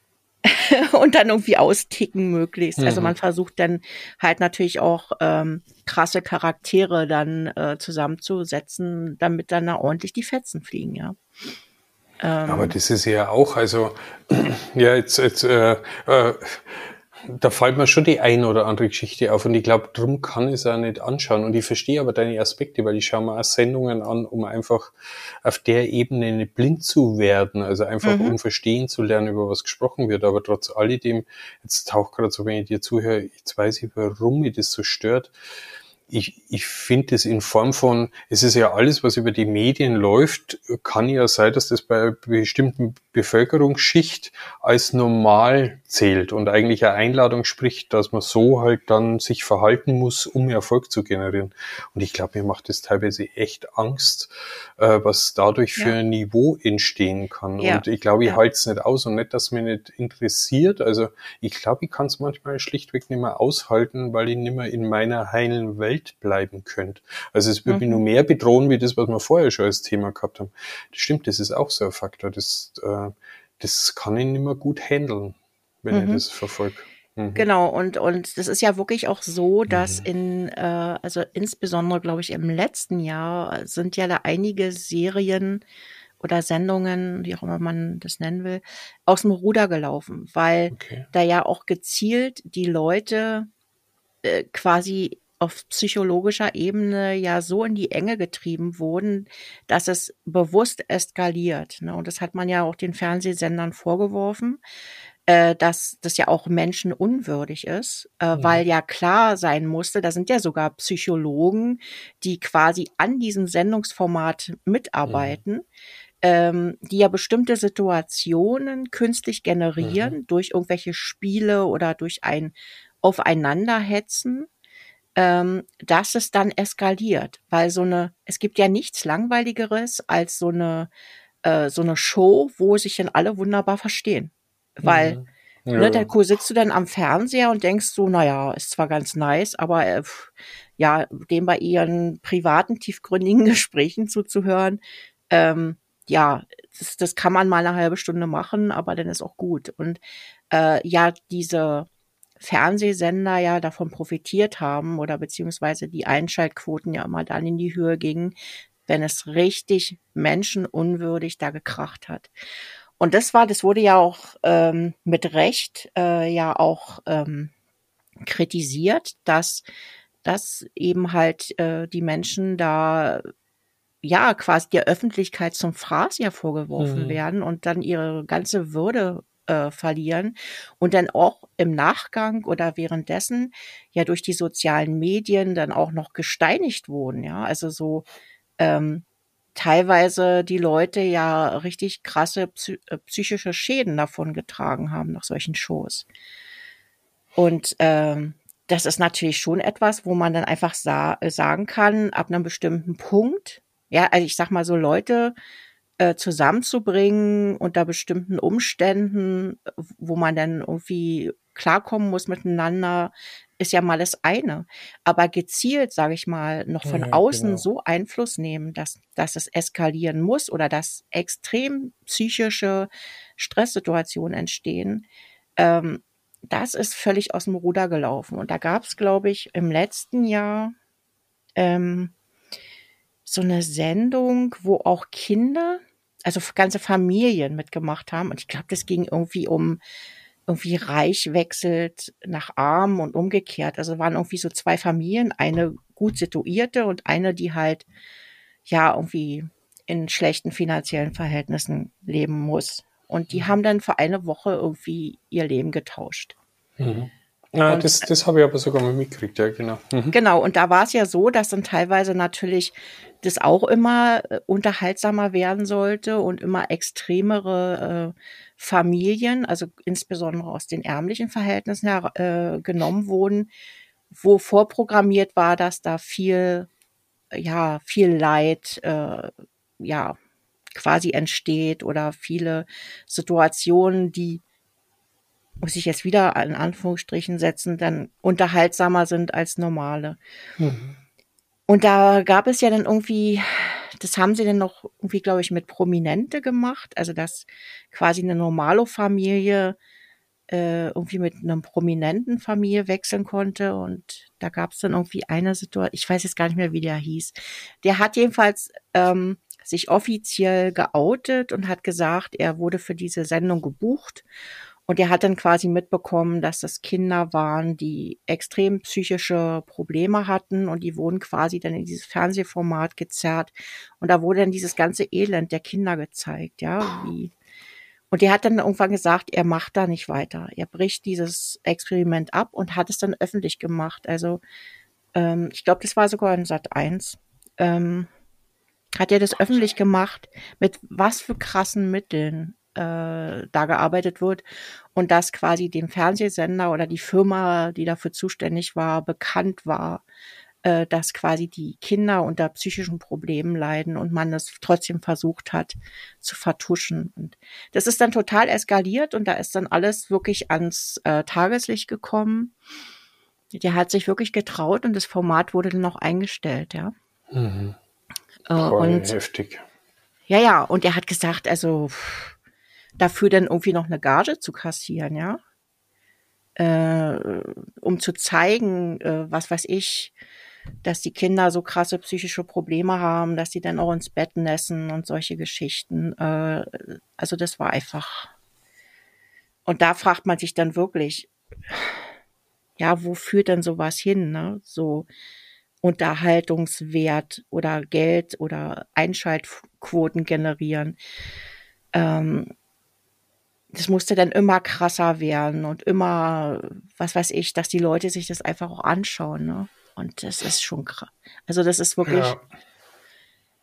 [laughs] und dann irgendwie austicken möglichst. Also Mhm. man versucht dann halt natürlich auch ähm, krasse Charaktere dann äh, zusammenzusetzen, damit dann da ordentlich die Fetzen fliegen, ja. Ähm, Aber das ist ja auch, also [clears throat] ja, jetzt, jetzt äh, äh, da fällt mir schon die ein oder andere Geschichte auf und ich glaube, drum kann ich es auch nicht anschauen. Und ich verstehe aber deine Aspekte, weil ich schaue mir auch Sendungen an, um einfach auf der Ebene nicht blind zu werden, also einfach mhm. um verstehen zu lernen, über was gesprochen wird. Aber trotz alledem, jetzt taucht gerade so, wenn ich dir zuhöre, jetzt weiß ich, warum mich das so stört ich, ich finde es in Form von, es ist ja alles, was über die Medien läuft, kann ja sein, dass das bei einer bestimmten Bevölkerungsschicht als normal zählt und eigentlich eine Einladung spricht, dass man so halt dann sich verhalten muss, um Erfolg zu generieren. Und ich glaube, mir macht das teilweise echt Angst, äh, was dadurch für ja. ein Niveau entstehen kann. Ja. Und ich glaube, ich ja. halte es nicht aus und nicht, dass mich nicht interessiert. Also ich glaube, ich kann es manchmal schlichtweg nicht mehr aushalten, weil ich nicht mehr in meiner heilen Welt Welt bleiben könnt. Also es würde mhm. mich nur mehr bedrohen, wie das, was wir vorher schon als Thema gehabt haben. Das stimmt, das ist auch so ein Faktor. Das, äh, das kann ich nicht mehr gut handeln, wenn mhm. ich das verfolge. Mhm. Genau, und, und das ist ja wirklich auch so, dass mhm. in, äh, also insbesondere, glaube ich, im letzten Jahr sind ja da einige Serien oder Sendungen, wie auch immer man das nennen will, aus dem Ruder gelaufen, weil okay. da ja auch gezielt die Leute äh, quasi auf psychologischer Ebene ja so in die Enge getrieben wurden, dass es bewusst eskaliert. Ne? Und das hat man ja auch den Fernsehsendern vorgeworfen, äh, dass das ja auch menschenunwürdig ist, äh, ja. weil ja klar sein musste, da sind ja sogar Psychologen, die quasi an diesem Sendungsformat mitarbeiten. Ja ähm, die ja bestimmte Situationen künstlich generieren mhm. durch irgendwelche Spiele oder durch ein Aufeinanderhetzen ähm, dass es dann eskaliert, weil so eine, es gibt ja nichts langweiligeres als so eine äh, so eine Show, wo sich dann alle wunderbar verstehen, weil mhm. ja. ne, da sitzt du dann am Fernseher und denkst so, naja, ist zwar ganz nice, aber äh, ja, dem bei ihren privaten tiefgründigen [laughs] Gesprächen zuzuhören, ähm, ja, das, das kann man mal eine halbe Stunde machen, aber dann ist auch gut. Und äh, ja, diese Fernsehsender ja davon profitiert haben oder beziehungsweise die Einschaltquoten ja immer dann in die Höhe gingen, wenn es richtig menschenunwürdig da gekracht hat. Und das war, das wurde ja auch ähm, mit Recht äh, ja auch ähm, kritisiert, dass dass eben halt äh, die Menschen da ja quasi der Öffentlichkeit zum Fraß ja vorgeworfen mhm. werden und dann ihre ganze Würde äh, verlieren und dann auch im Nachgang oder währenddessen ja durch die sozialen Medien dann auch noch gesteinigt wurden, ja, also so ähm, teilweise die Leute ja richtig krasse psy äh, psychische Schäden davon getragen haben nach solchen Shows. Und ähm, das ist natürlich schon etwas, wo man dann einfach sa sagen kann, ab einem bestimmten Punkt, ja, also ich sag mal so Leute, äh, zusammenzubringen unter bestimmten Umständen, wo man dann irgendwie klarkommen muss miteinander, ist ja mal das eine. Aber gezielt, sage ich mal, noch von ja, außen genau. so Einfluss nehmen, dass, dass es eskalieren muss oder dass extrem psychische Stresssituationen entstehen, ähm, das ist völlig aus dem Ruder gelaufen. Und da gab es, glaube ich, im letzten Jahr ähm, so eine Sendung, wo auch Kinder also ganze Familien mitgemacht haben. Und ich glaube, das ging irgendwie um irgendwie reich wechselt nach arm und umgekehrt. Also waren irgendwie so zwei Familien, eine gut situierte und eine, die halt ja irgendwie in schlechten finanziellen Verhältnissen leben muss. Und die mhm. haben dann für eine Woche irgendwie ihr Leben getauscht. Mhm. Ja, und, das, das habe ich aber sogar mal mitgekriegt, ja, genau. Mhm. Genau, und da war es ja so, dass dann teilweise natürlich das auch immer äh, unterhaltsamer werden sollte und immer extremere äh, Familien, also insbesondere aus den ärmlichen Verhältnissen her, äh, genommen wurden, wo vorprogrammiert war, dass da viel, ja, viel Leid, äh, ja, quasi entsteht oder viele Situationen, die muss ich jetzt wieder in Anführungsstrichen setzen, dann unterhaltsamer sind als normale. Mhm. Und da gab es ja dann irgendwie, das haben sie dann noch irgendwie, glaube ich, mit Prominente gemacht, also dass quasi eine Normalo-Familie äh, irgendwie mit einem prominenten Familie wechseln konnte. Und da gab es dann irgendwie eine Situation, ich weiß jetzt gar nicht mehr, wie der hieß. Der hat jedenfalls ähm, sich offiziell geoutet und hat gesagt, er wurde für diese Sendung gebucht Und er hat dann quasi mitbekommen, dass das Kinder waren, die extrem psychische Probleme hatten und die wurden quasi dann in dieses Fernsehformat gezerrt. Und da wurde dann dieses ganze Elend der Kinder gezeigt, ja, wie. Und er hat dann irgendwann gesagt, er macht da nicht weiter. Er bricht dieses Experiment ab und hat es dann öffentlich gemacht. Also ähm, ich glaube, das war sogar in Sat 1. Ähm, hat er das öffentlich gemacht, mit was für krassen Mitteln äh, da gearbeitet wird und dass quasi dem Fernsehsender oder die Firma, die dafür zuständig war, bekannt war, äh, dass quasi die Kinder unter psychischen Problemen leiden und man das trotzdem versucht hat zu vertuschen. Und das ist dann total eskaliert und da ist dann alles wirklich ans äh, Tageslicht gekommen. Der hat sich wirklich getraut und das Format wurde dann noch eingestellt, ja. Mhm. Äh, und heftig. Ja, ja, und er hat gesagt, also dafür dann irgendwie noch eine Gage zu kassieren, ja. Äh, um zu zeigen, äh, was weiß ich, dass die Kinder so krasse psychische Probleme haben, dass sie dann auch ins Bett nässen und solche Geschichten. Äh, also das war einfach. Und da fragt man sich dann wirklich, ja, wo führt denn sowas hin, ne? So Unterhaltungswert oder Geld oder Einschaltquoten generieren. Ähm, das musste dann immer krasser werden und immer, was weiß ich, dass die Leute sich das einfach auch anschauen. Ne? Und das ist schon krass. Also das ist wirklich ja.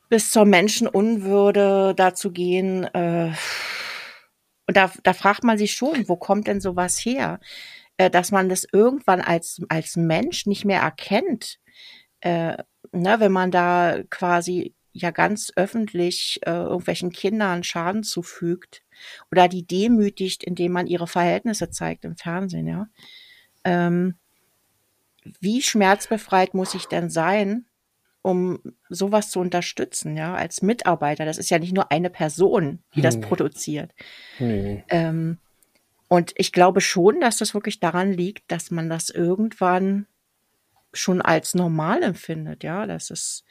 bis zur Menschenunwürde dazu gehen. Äh, und da, da fragt man sich schon, wo kommt denn sowas her? Äh, dass man das irgendwann als, als Mensch nicht mehr erkennt. Äh, ne, wenn man da quasi ja ganz öffentlich äh, irgendwelchen Kindern Schaden zufügt oder die demütigt, indem man ihre Verhältnisse zeigt im Fernsehen, ja. Ähm, wie schmerzbefreit muss ich denn sein, um sowas zu unterstützen, ja, als Mitarbeiter? Das ist ja nicht nur eine Person, die das nee. produziert. Nee. Ähm, und ich glaube schon, dass das wirklich daran liegt, dass man das irgendwann schon als normal empfindet, ja, dass es,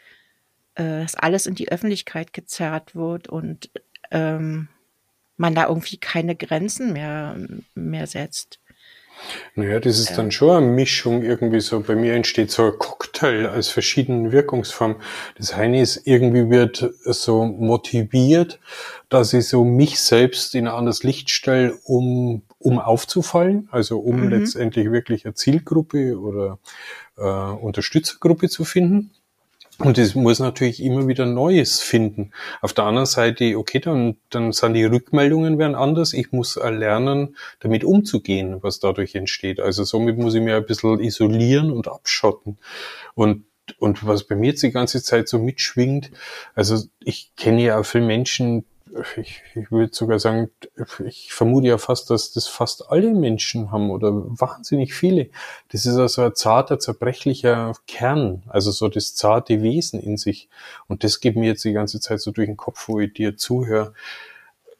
äh, dass alles in die Öffentlichkeit gezerrt wird und ähm, man da irgendwie keine Grenzen mehr, mehr setzt. Naja, das ist dann schon eine Mischung irgendwie so. Bei mir entsteht so ein Cocktail aus verschiedenen Wirkungsformen. Das eine ist, irgendwie wird so motiviert, dass ich so mich selbst in ein anderes Licht stelle, um, um aufzufallen, also um mhm. letztendlich wirklich eine Zielgruppe oder äh, Unterstützergruppe zu finden. Und es muss natürlich immer wieder Neues finden. Auf der anderen Seite, okay, dann, dann sind die Rückmeldungen werden anders. Ich muss lernen, damit umzugehen, was dadurch entsteht. Also somit muss ich mir ein bisschen isolieren und abschotten. Und und was bei mir jetzt die ganze Zeit so mitschwingt, also ich kenne ja auch viele Menschen, ich, ich würde sogar sagen, ich vermute ja fast, dass das fast alle Menschen haben oder wahnsinnig viele. Das ist also ein zarter, zerbrechlicher Kern, also so das zarte Wesen in sich. Und das geht mir jetzt die ganze Zeit so durch den Kopf, wo ich dir zuhöre.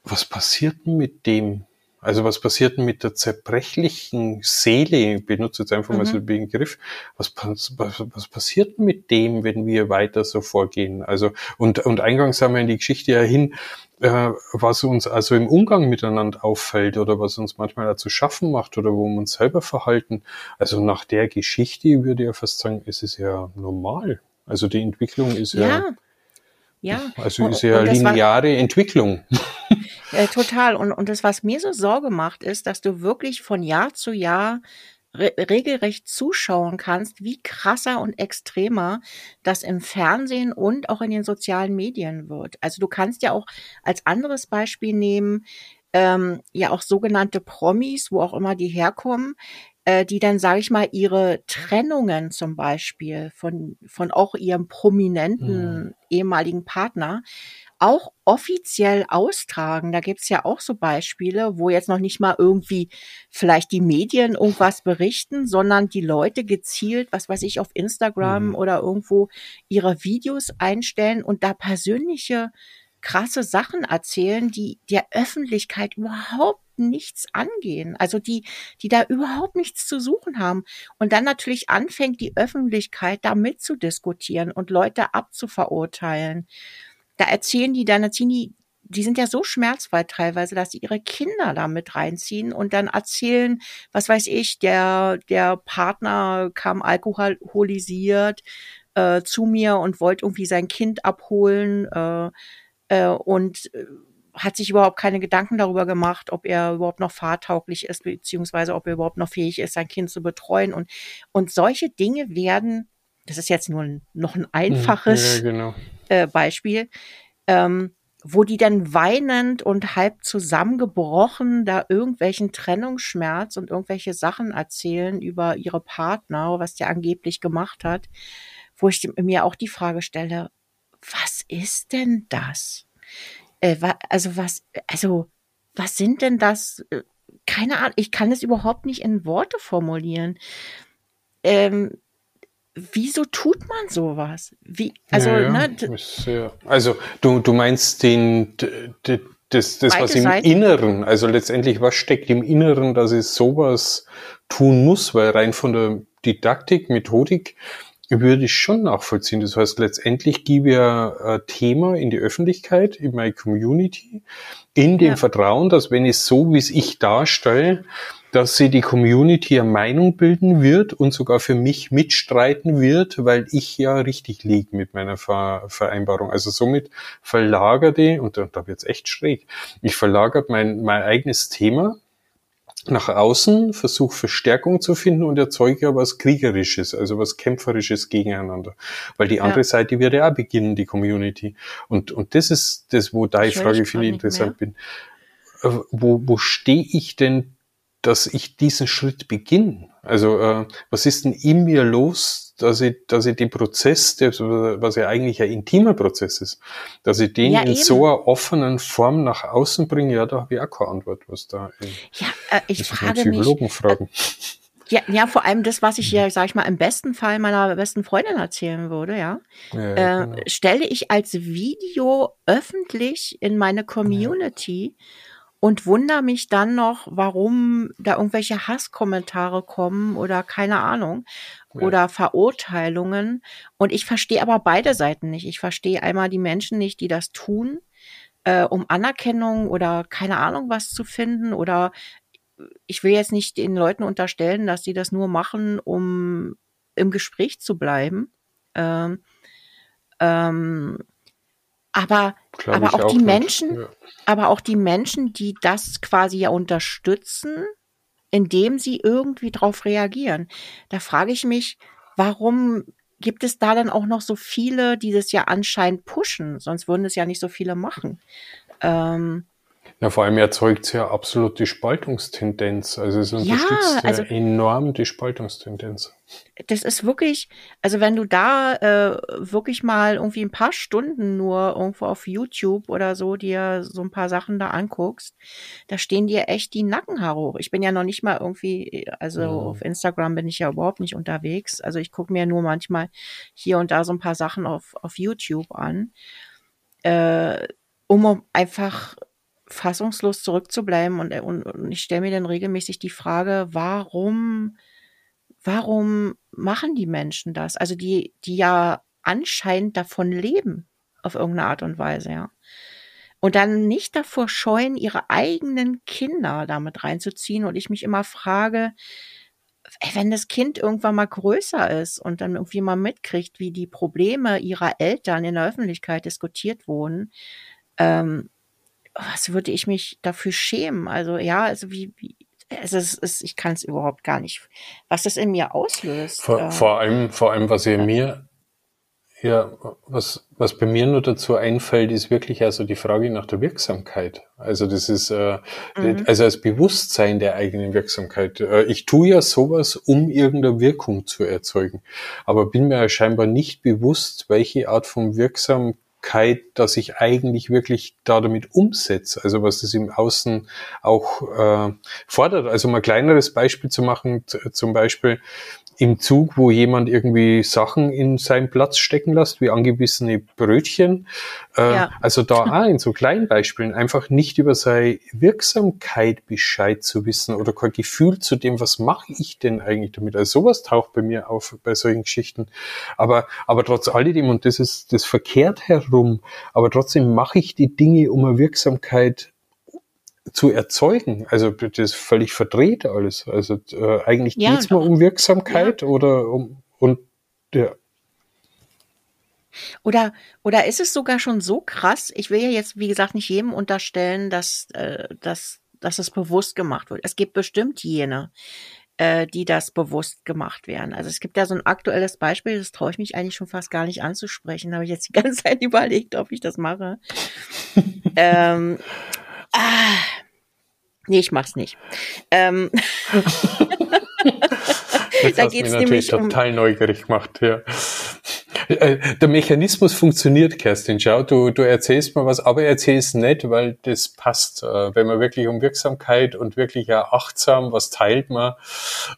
Was passiert denn mit dem? Also was passiert denn mit der zerbrechlichen Seele? Ich benutze jetzt einfach mhm. mal so den Begriff. Was, was, was passiert denn mit dem, wenn wir weiter so vorgehen? Also, und, und eingangs haben wir in die Geschichte ja hin, äh, was uns also im Umgang miteinander auffällt oder was uns manchmal dazu schaffen macht oder wo wir uns selber verhalten. Also nach der Geschichte würde ich ja fast sagen, es ist ja normal. Also die Entwicklung ist ja, ja, ja. also und, ist ja lineare war, Entwicklung. Ja, total. Und, und das, was mir so Sorge macht, ist, dass du wirklich von Jahr zu Jahr regelrecht zuschauen kannst, wie krasser und extremer das im Fernsehen und auch in den sozialen Medien wird. Also du kannst ja auch als anderes Beispiel nehmen, ähm, ja auch sogenannte Promis, wo auch immer die herkommen, äh, die dann, sage ich mal, ihre Trennungen zum Beispiel von, von auch ihrem prominenten mhm. ehemaligen Partner auch offiziell austragen. Da gibt's ja auch so Beispiele, wo jetzt noch nicht mal irgendwie vielleicht die Medien irgendwas berichten, sondern die Leute gezielt, was weiß ich, auf Instagram mhm. oder irgendwo ihre Videos einstellen und da persönliche krasse Sachen erzählen, die der Öffentlichkeit überhaupt nichts angehen, also die, die da überhaupt nichts zu suchen haben. Und dann natürlich anfängt die Öffentlichkeit da mitzudiskutieren und Leute abzuverurteilen da erzählen die, dann die die sind ja so schmerzfrei teilweise, dass sie ihre Kinder da mit reinziehen und dann erzählen, was weiß ich, der, der Partner kam alkoholisiert äh, zu mir und wollte irgendwie sein Kind abholen äh, äh, und äh, hat sich überhaupt keine Gedanken darüber gemacht, ob er überhaupt noch fahrtauglich ist, beziehungsweise ob er überhaupt noch fähig ist, sein Kind zu betreuen. Und, und solche Dinge werden, das ist jetzt nur ein, noch ein einfaches ja, genau. äh, Beispiel, ähm, wo die dann weinend und halb zusammengebrochen da irgendwelchen Trennungsschmerz und irgendwelche Sachen erzählen über ihre Partner, was der angeblich gemacht hat, wo ich mir auch die Frage stelle, was ist denn das? Äh, wa also was, also was sind denn das? Äh, keine Ahnung, ich kann es überhaupt nicht in Worte formulieren. Ähm, wieso tut man sowas? Wie, also, ja, ne, Ja. Also du, du meinst den, das, das was im Seiten. Inneren, also letztendlich, was steckt im Inneren, dass es sowas tun muss, weil rein von der Didaktik, Methodik würde ich schon nachvollziehen. Das heißt, letztendlich gebe ich ein Thema in die Öffentlichkeit, in meine Community, in dem Ja. Vertrauen, dass wenn es so, wie es ich darstelle, dass sie die Community eine Meinung bilden wird und sogar für mich mitstreiten wird, weil ich ja richtig liege mit meiner Ver Vereinbarung. Also somit verlagerte, und da, da wird's echt schräg, ich verlagere mein, mein eigenes Thema nach außen, versuche Verstärkung zu finden und erzeuge ja was Kriegerisches, also was Kämpferisches gegeneinander. Weil die andere Ja. Seite wird ja auch beginnen, die Community. Und, und das ist das, wo da Ich Frage finde ich interessant bin. Äh, Wo, wo stehe ich denn, dass ich diesen Schritt beginne? Also äh, was ist denn in mir los, dass ich, dass ich den Prozess, der, was ja eigentlich ein intimer Prozess ist, dass ich den Ja, in eben. so einer offenen Form nach außen bringe, ja, da habe ich auch keine Antwort, was da ist. ja, äh, ich frage mich, Psychologen fragen. ja, ja, vor allem das, was ich ja, sag ich mal, im besten Fall meiner besten Freundin erzählen würde, ja. Ja, äh, genau. stelle ich als Video öffentlich in meine Community und wundere mich dann noch, warum da irgendwelche Hasskommentare kommen oder keine Ahnung Ja. oder Verurteilungen. Und ich verstehe aber beide Seiten nicht. Ich verstehe einmal die Menschen nicht, die das tun, äh, um Anerkennung oder keine Ahnung was zu finden oder ich will jetzt nicht den Leuten unterstellen, dass sie das nur machen, um im Gespräch zu bleiben. Ähm, ähm, aber, Glaub aber ich auch die nicht. Menschen, Ja. aber auch die Menschen, die das quasi ja unterstützen, indem sie irgendwie drauf reagieren. Da frage ich mich, warum gibt es da dann auch noch so viele, die das ja anscheinend pushen? Sonst würden es ja nicht so viele machen. Ähm, Ja, vor allem erzeugt es ja absolut die Spaltungstendenz. Also es Ja, unterstützt ja, also- enorm die Spaltungstendenz. das ist wirklich, also wenn du da äh, wirklich mal irgendwie ein paar Stunden nur irgendwo auf YouTube oder so dir so ein paar Sachen da anguckst, da stehen dir echt die Nackenhaare hoch. Ich bin ja noch nicht mal irgendwie, also Mhm. auf Instagram bin ich ja überhaupt nicht unterwegs. Also ich gucke mir nur manchmal hier und da so ein paar Sachen auf, auf YouTube an, äh, um einfach fassungslos zurückzubleiben und, und, und ich stelle mir dann regelmäßig die Frage, warum warum machen die Menschen das? Also die, die ja anscheinend davon leben, auf irgendeine Art und Weise, ja. Und dann nicht davor scheuen, ihre eigenen Kinder damit reinzuziehen. Und ich mich immer frage, wenn das Kind irgendwann mal größer ist und dann irgendwie mal mitkriegt, wie die Probleme ihrer Eltern in der Öffentlichkeit diskutiert wurden, ähm, was würde ich mich dafür schämen? Also ja, also wie, wie es ist, es, ich kann es überhaupt gar nicht, was das in mir auslöst. Vor, äh, vor allem, vor allem, was ihr mir, ja, was, was bei mir nur dazu einfällt, ist wirklich also die Frage nach der Wirksamkeit. Also das ist, äh, Mhm. also das Bewusstsein der eigenen Wirksamkeit. Äh, ich tue ja sowas, um irgendeine Wirkung zu erzeugen, aber bin mir ja scheinbar nicht bewusst, welche Art von Wirksamkeit, dass ich eigentlich wirklich da damit umsetze. Also was das im Außen auch äh, fordert. Also mal ein kleineres Beispiel zu machen, zum Beispiel, im Zug, wo jemand irgendwie Sachen in seinen Platz stecken lässt, wie angebissene Brötchen. Äh, ja. Also da auch in so kleinen Beispielen einfach nicht über seine Wirksamkeit Bescheid zu wissen oder kein Gefühl zu dem, was mache ich denn eigentlich damit. Also sowas taucht bei mir auf bei solchen Geschichten. Aber, aber trotz alledem, und das ist das verkehrt herum, aber trotzdem mache ich die Dinge um eine Wirksamkeit zu erzeugen. Also das ist völlig verdreht alles. Also äh, eigentlich ja, geht's mal um Wirksamkeit ja. oder um und ja. Oder, oder ist es sogar schon so krass? Ich will ja jetzt, wie gesagt, nicht jedem unterstellen, dass, äh, dass, dass es bewusst gemacht wird. Es gibt bestimmt jene, äh, die das bewusst gemacht werden. Also es gibt ja so ein aktuelles Beispiel, das traue ich mich eigentlich schon fast gar nicht anzusprechen. Da habe ich jetzt die ganze [laughs] Zeit überlegt, ob ich das mache. [laughs] ähm, ah, Nee, ich mach's nicht. Ähm, [laughs] [laughs] da geht's nämlich total um neugierig gemacht, ja. Äh, der Mechanismus funktioniert, Kerstin. Schau, du, du erzählst mir was, aber erzählst nicht, weil das passt. Äh, wenn man wirklich um Wirksamkeit und wirklich ja achtsam, was teilt man,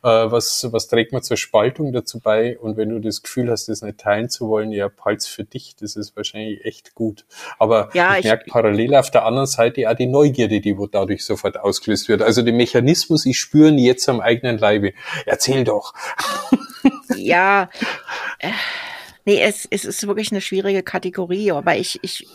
äh, was, was trägt man zur Spaltung dazu bei? Und wenn du das Gefühl hast, das nicht teilen zu wollen, ja, palz für dich, das ist wahrscheinlich echt gut. Aber ja, ich, ich merke parallel auf der anderen Seite auch die Neugierde, die wo dadurch sofort ausgelöst wird. Also den Mechanismus, ich spüre ihn jetzt am eigenen Leibe. Erzähl doch. Ja. [laughs] Nee, es, es ist wirklich eine schwierige Kategorie, aber ich, ich,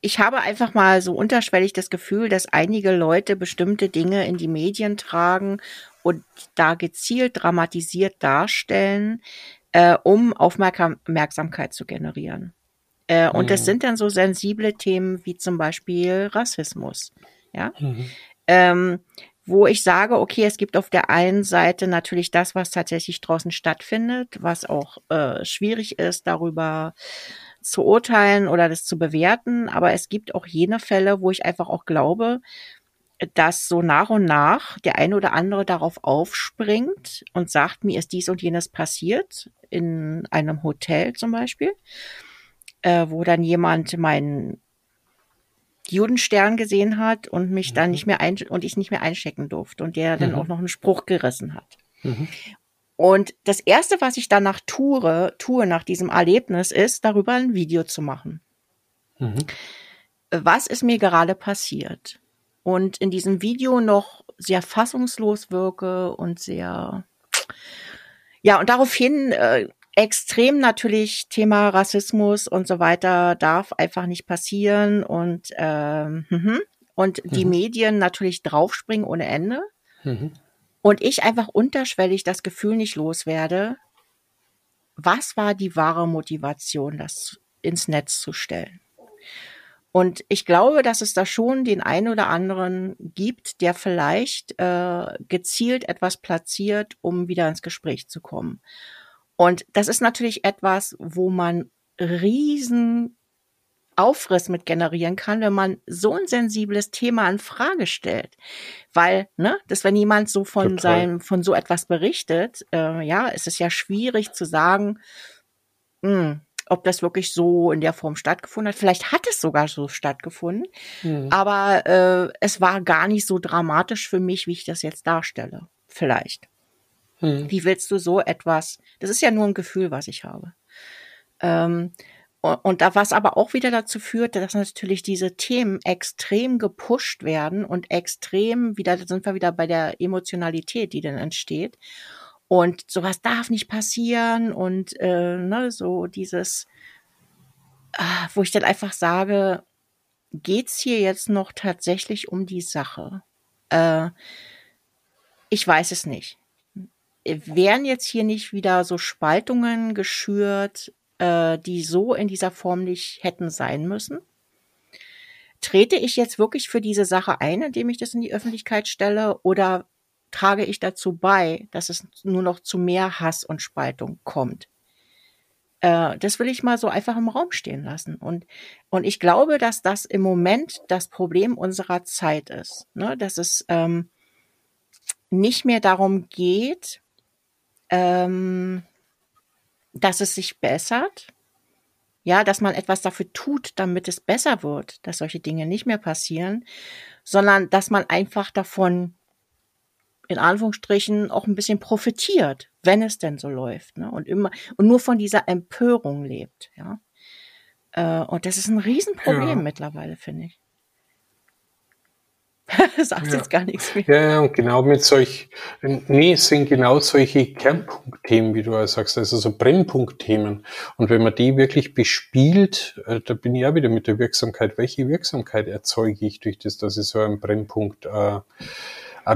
ich habe einfach mal so unterschwellig das Gefühl, dass einige Leute bestimmte Dinge in die Medien tragen und da gezielt dramatisiert darstellen, äh, um Aufmerksamkeit zu generieren. Äh, mhm. Und das mhm. sind dann so sensible Themen wie zum Beispiel Rassismus. Ja. Mhm. Ähm, wo ich sage, okay, es gibt auf der einen Seite natürlich das, was tatsächlich draußen stattfindet, was auch äh, schwierig ist, darüber zu urteilen oder das zu bewerten. Aber es gibt auch jene Fälle, wo ich einfach auch glaube, dass so nach und nach der eine oder andere darauf aufspringt und sagt, mir ist dies und jenes passiert, in einem Hotel zum Beispiel, äh, wo dann jemand meinen Judenstern gesehen hat und mich dann mhm. nicht mehr ein und ich nicht mehr einchecken durfte und der dann mhm. auch noch einen Spruch gerissen hat. Mhm. Und das erste, was ich danach tue, tue nach diesem Erlebnis, ist, darüber ein Video zu machen. Mhm. Was ist mir gerade passiert? Und in diesem Video noch sehr fassungslos wirke und sehr, ja, und daraufhin äh, extrem natürlich Thema Rassismus und so weiter darf einfach nicht passieren und ähm, mhm. und mhm. die Medien natürlich draufspringen ohne Ende mhm. und ich einfach unterschwellig das Gefühl nicht loswerde, was war die wahre Motivation, das ins Netz zu stellen? Und ich glaube, dass es da schon den einen oder anderen gibt, der vielleicht äh, gezielt etwas platziert, um wieder ins Gespräch zu kommen. Und das ist natürlich etwas, wo man riesen Aufriss mit generieren kann, wenn man so ein sensibles Thema in Frage stellt. Weil, ne, dass wenn jemand so von Total. seinem, von so etwas berichtet, äh, ja, ist es ja schwierig zu sagen, mh, hm, ob das wirklich so in der Form stattgefunden hat. Vielleicht hat es sogar so stattgefunden, mhm. aber äh, es war gar nicht so dramatisch für mich, wie ich das jetzt darstelle. Vielleicht. Hm. Wie willst du so etwas? Das ist ja nur ein Gefühl, was ich habe. Ähm, und da was aber auch wieder dazu führt, dass natürlich diese Themen extrem gepusht werden und extrem wieder, da sind wir wieder bei der Emotionalität, die dann entsteht. Und sowas darf nicht passieren und äh, ne, so dieses, äh, wo ich dann einfach sage, geht's hier jetzt noch tatsächlich um die Sache? Äh, ich weiß es nicht wären jetzt hier nicht wieder so Spaltungen geschürt, äh, die so in dieser Form nicht hätten sein müssen? Trete ich jetzt wirklich für diese Sache ein, indem ich das in die Öffentlichkeit stelle, oder trage ich dazu bei, dass es nur noch zu mehr Hass und Spaltung kommt? Äh, das will ich mal so einfach im Raum stehen lassen. Und, und ich glaube, dass das im Moment das Problem unserer Zeit ist. Ne? Dass es ähm, nicht mehr darum geht, ähm, dass es sich bessert. Ja, dass man etwas dafür tut, damit es besser wird, dass solche Dinge nicht mehr passieren, sondern dass man einfach davon in Anführungsstrichen auch ein bisschen profitiert, wenn es denn so läuft, ne? Und immer und nur von dieser Empörung lebt, ja. Äh, und das ist ein Riesenproblem ja. mittlerweile, finde ich. [laughs] Sagst ja. jetzt gar nichts mehr. Ja, und genau mit solch, nee, es sind genau solche Kernpunktthemen, wie du ja sagst, also so Brennpunktthemen. Und wenn man die wirklich bespielt, äh, da bin ich ja wieder mit der Wirksamkeit. Welche Wirksamkeit erzeuge ich durch das, dass ich so einen Brennpunkt äh,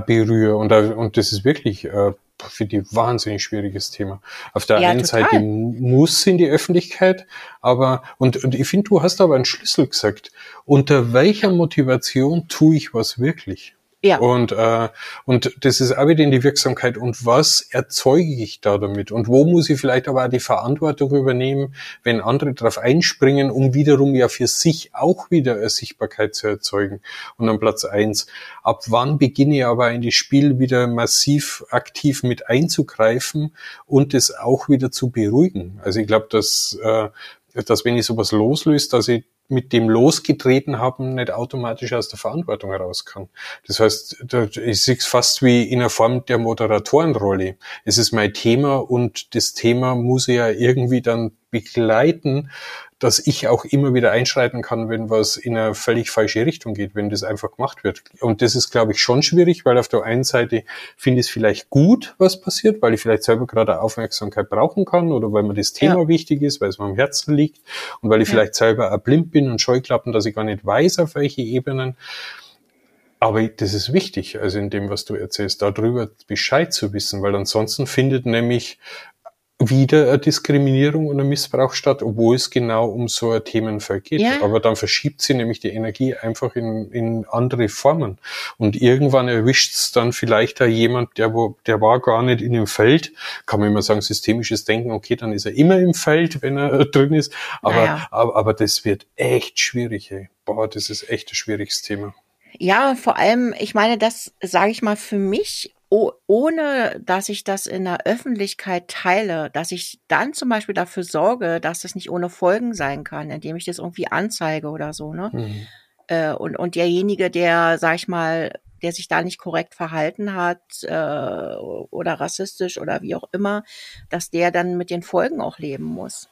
berühre? Und, und das ist wirklich äh, für die wahnsinnig schwieriges Thema. Auf der ja, einen total. Seite muss in die Öffentlichkeit, aber, und, und ich finde, du hast aber einen Schlüssel gesagt. Unter welcher Motivation tue ich was wirklich? Ja. Und, äh, und das ist auch wieder in die Wirksamkeit. Und was erzeuge ich da damit? Und wo muss ich vielleicht aber auch die Verantwortung übernehmen, wenn andere darauf einspringen, um wiederum ja für sich auch wieder eine Sichtbarkeit zu erzeugen? Und dann Platz eins. Ab wann beginne ich aber in das Spiel wieder massiv aktiv mit einzugreifen und es auch wieder zu beruhigen? Also ich glaube, dass, äh, dass wenn ich sowas loslöse, dass ich mit dem losgetreten haben, nicht automatisch aus der Verantwortung heraus kann. Das heißt, ich sehe es fast wie in einer Form der Moderatorenrolle. Es ist mein Thema und das Thema muss ich ja irgendwie dann begleiten, dass ich auch immer wieder einschreiten kann, wenn was in eine völlig falsche Richtung geht, wenn das einfach gemacht wird. Und das ist, glaube ich, schon schwierig, weil auf der einen Seite finde ich es vielleicht gut, was passiert, weil ich vielleicht selber gerade Aufmerksamkeit brauchen kann oder weil mir das Thema ja. wichtig ist, weil es mir am Herzen liegt und weil ich ja. vielleicht selber auch blind bin und Scheuklappen, dass ich gar nicht weiß, auf welche Ebenen. Aber das ist wichtig, also in dem, was du erzählst, darüber Bescheid zu wissen, weil ansonsten findet nämlich wieder eine Diskriminierung und ein Missbrauch statt, obwohl es genau um so ein Themenfeld geht. Ja. Aber dann verschiebt sie nämlich die Energie einfach in, in andere Formen. Und irgendwann erwischt es dann vielleicht auch jemand, der, wo, der war gar nicht in dem Feld. Kann man immer sagen, systemisches Denken, okay, dann ist er immer im Feld, wenn er [laughs] drin ist. Aber, naja. aber, aber das wird echt schwierig, ey. Boah, das ist echt ein schwieriges Thema. Ja, vor allem, ich meine, das sage ich mal für mich oh, ohne dass ich das in der Öffentlichkeit teile, dass ich dann zum Beispiel dafür sorge, dass das nicht ohne Folgen sein kann, indem ich das irgendwie anzeige oder so, ne? Mhm. Äh, und, und derjenige, der, sag ich mal, der sich da nicht korrekt verhalten hat äh, oder rassistisch oder wie auch immer, dass der dann mit den Folgen auch leben muss.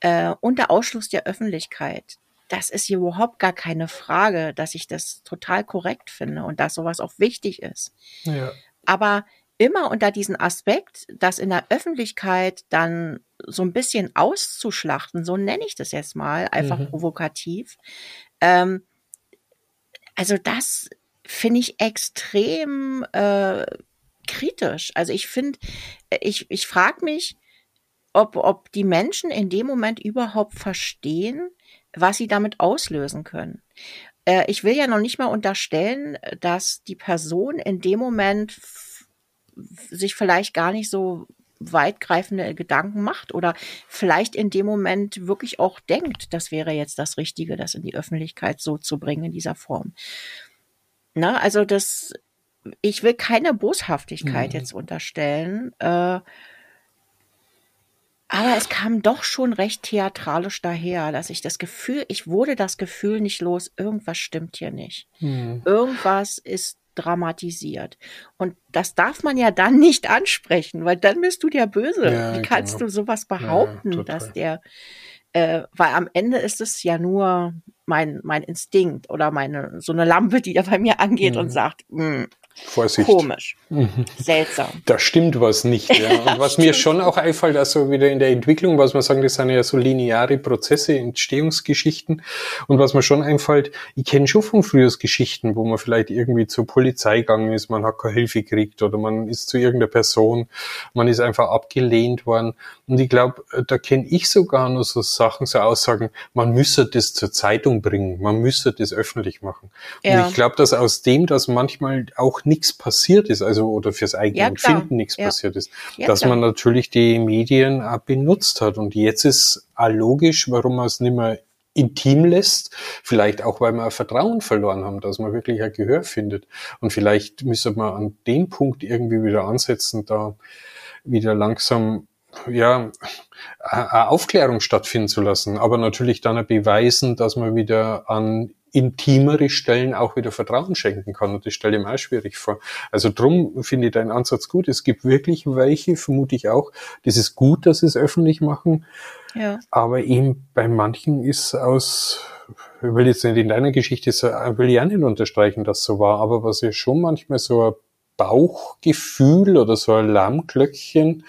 Äh, und der Ausschluss der Öffentlichkeit. Das ist hier überhaupt gar keine Frage, dass ich das total korrekt finde und dass sowas auch wichtig ist. Ja aber immer unter diesen Aspekt, das in der Öffentlichkeit dann so ein bisschen auszuschlachten, so nenne ich das jetzt mal, einfach mhm. provokativ. Ähm, also das finde ich extrem äh, kritisch. Also ich finde, ich, ich frage mich, ob, ob die Menschen in dem Moment überhaupt verstehen, was sie damit auslösen können. Äh, ich will ja noch nicht mal unterstellen, dass die Person in dem Moment sich vielleicht gar nicht so weitgreifende Gedanken macht oder vielleicht in dem Moment wirklich auch denkt, das wäre jetzt das Richtige, das in die Öffentlichkeit so zu bringen in dieser Form. Na, also das, ich will keine Boshaftigkeit mhm. jetzt unterstellen, äh, aber es kam doch schon recht theatralisch daher, dass ich das Gefühl, ich wurde das Gefühl nicht los, irgendwas stimmt hier nicht. Hm. Irgendwas ist dramatisiert. Und das darf man ja dann nicht ansprechen, weil dann bist du der Böse. Ja, Wie kannst genau. du sowas behaupten, ja, dass der, äh, weil am Ende ist es ja nur mein, mein Instinkt oder meine, so eine Lampe, die da bei mir angeht mhm. und sagt, mh, hm, Vorsicht. Komisch. Mhm. Seltsam. Da stimmt was nicht. Ja. [laughs] Und was mir schon auch einfällt, also wieder in der Entwicklung, was man sagen, das sind ja so lineare Prozesse, Entstehungsgeschichten. Und was mir schon einfällt, ich kenne schon von früher Geschichten, wo man vielleicht irgendwie zur Polizei gegangen ist, man hat keine Hilfe gekriegt oder man ist zu irgendeiner Person, man ist einfach abgelehnt worden. Und ich glaube, da kenne ich sogar nur so Sachen, so Aussagen, man müsse das zur Zeitung bringen, man müsse das öffentlich machen. Ja. Und ich glaube, dass aus dem, dass manchmal auch nichts passiert ist, also oder fürs eigene ja, Empfinden nichts ja. passiert ist, ja, dass klar. man natürlich die Medien auch benutzt hat. Und jetzt ist auch logisch, warum man es nicht mehr intim lässt, vielleicht auch, weil wir Vertrauen verloren haben, dass man wirklich ein Gehör findet. Und vielleicht müssen wir an den Punkt irgendwie wieder ansetzen, da wieder langsam ja, Aufklärung stattfinden zu lassen, aber natürlich dann beweisen, dass man wieder an intimere Stellen auch wieder Vertrauen schenken kann. Und das stelle ich mir auch schwierig vor. Also drum finde ich deinen Ansatz gut. Es gibt wirklich welche, vermute ich auch. Das ist gut, dass sie es öffentlich machen. Ja. Aber eben bei manchen ist aus, ich will jetzt nicht in deiner Geschichte, will ich auch nicht unterstreichen, dass so war. Aber was ja schon manchmal so ein Bauchgefühl oder so ein Alarmglöckchen,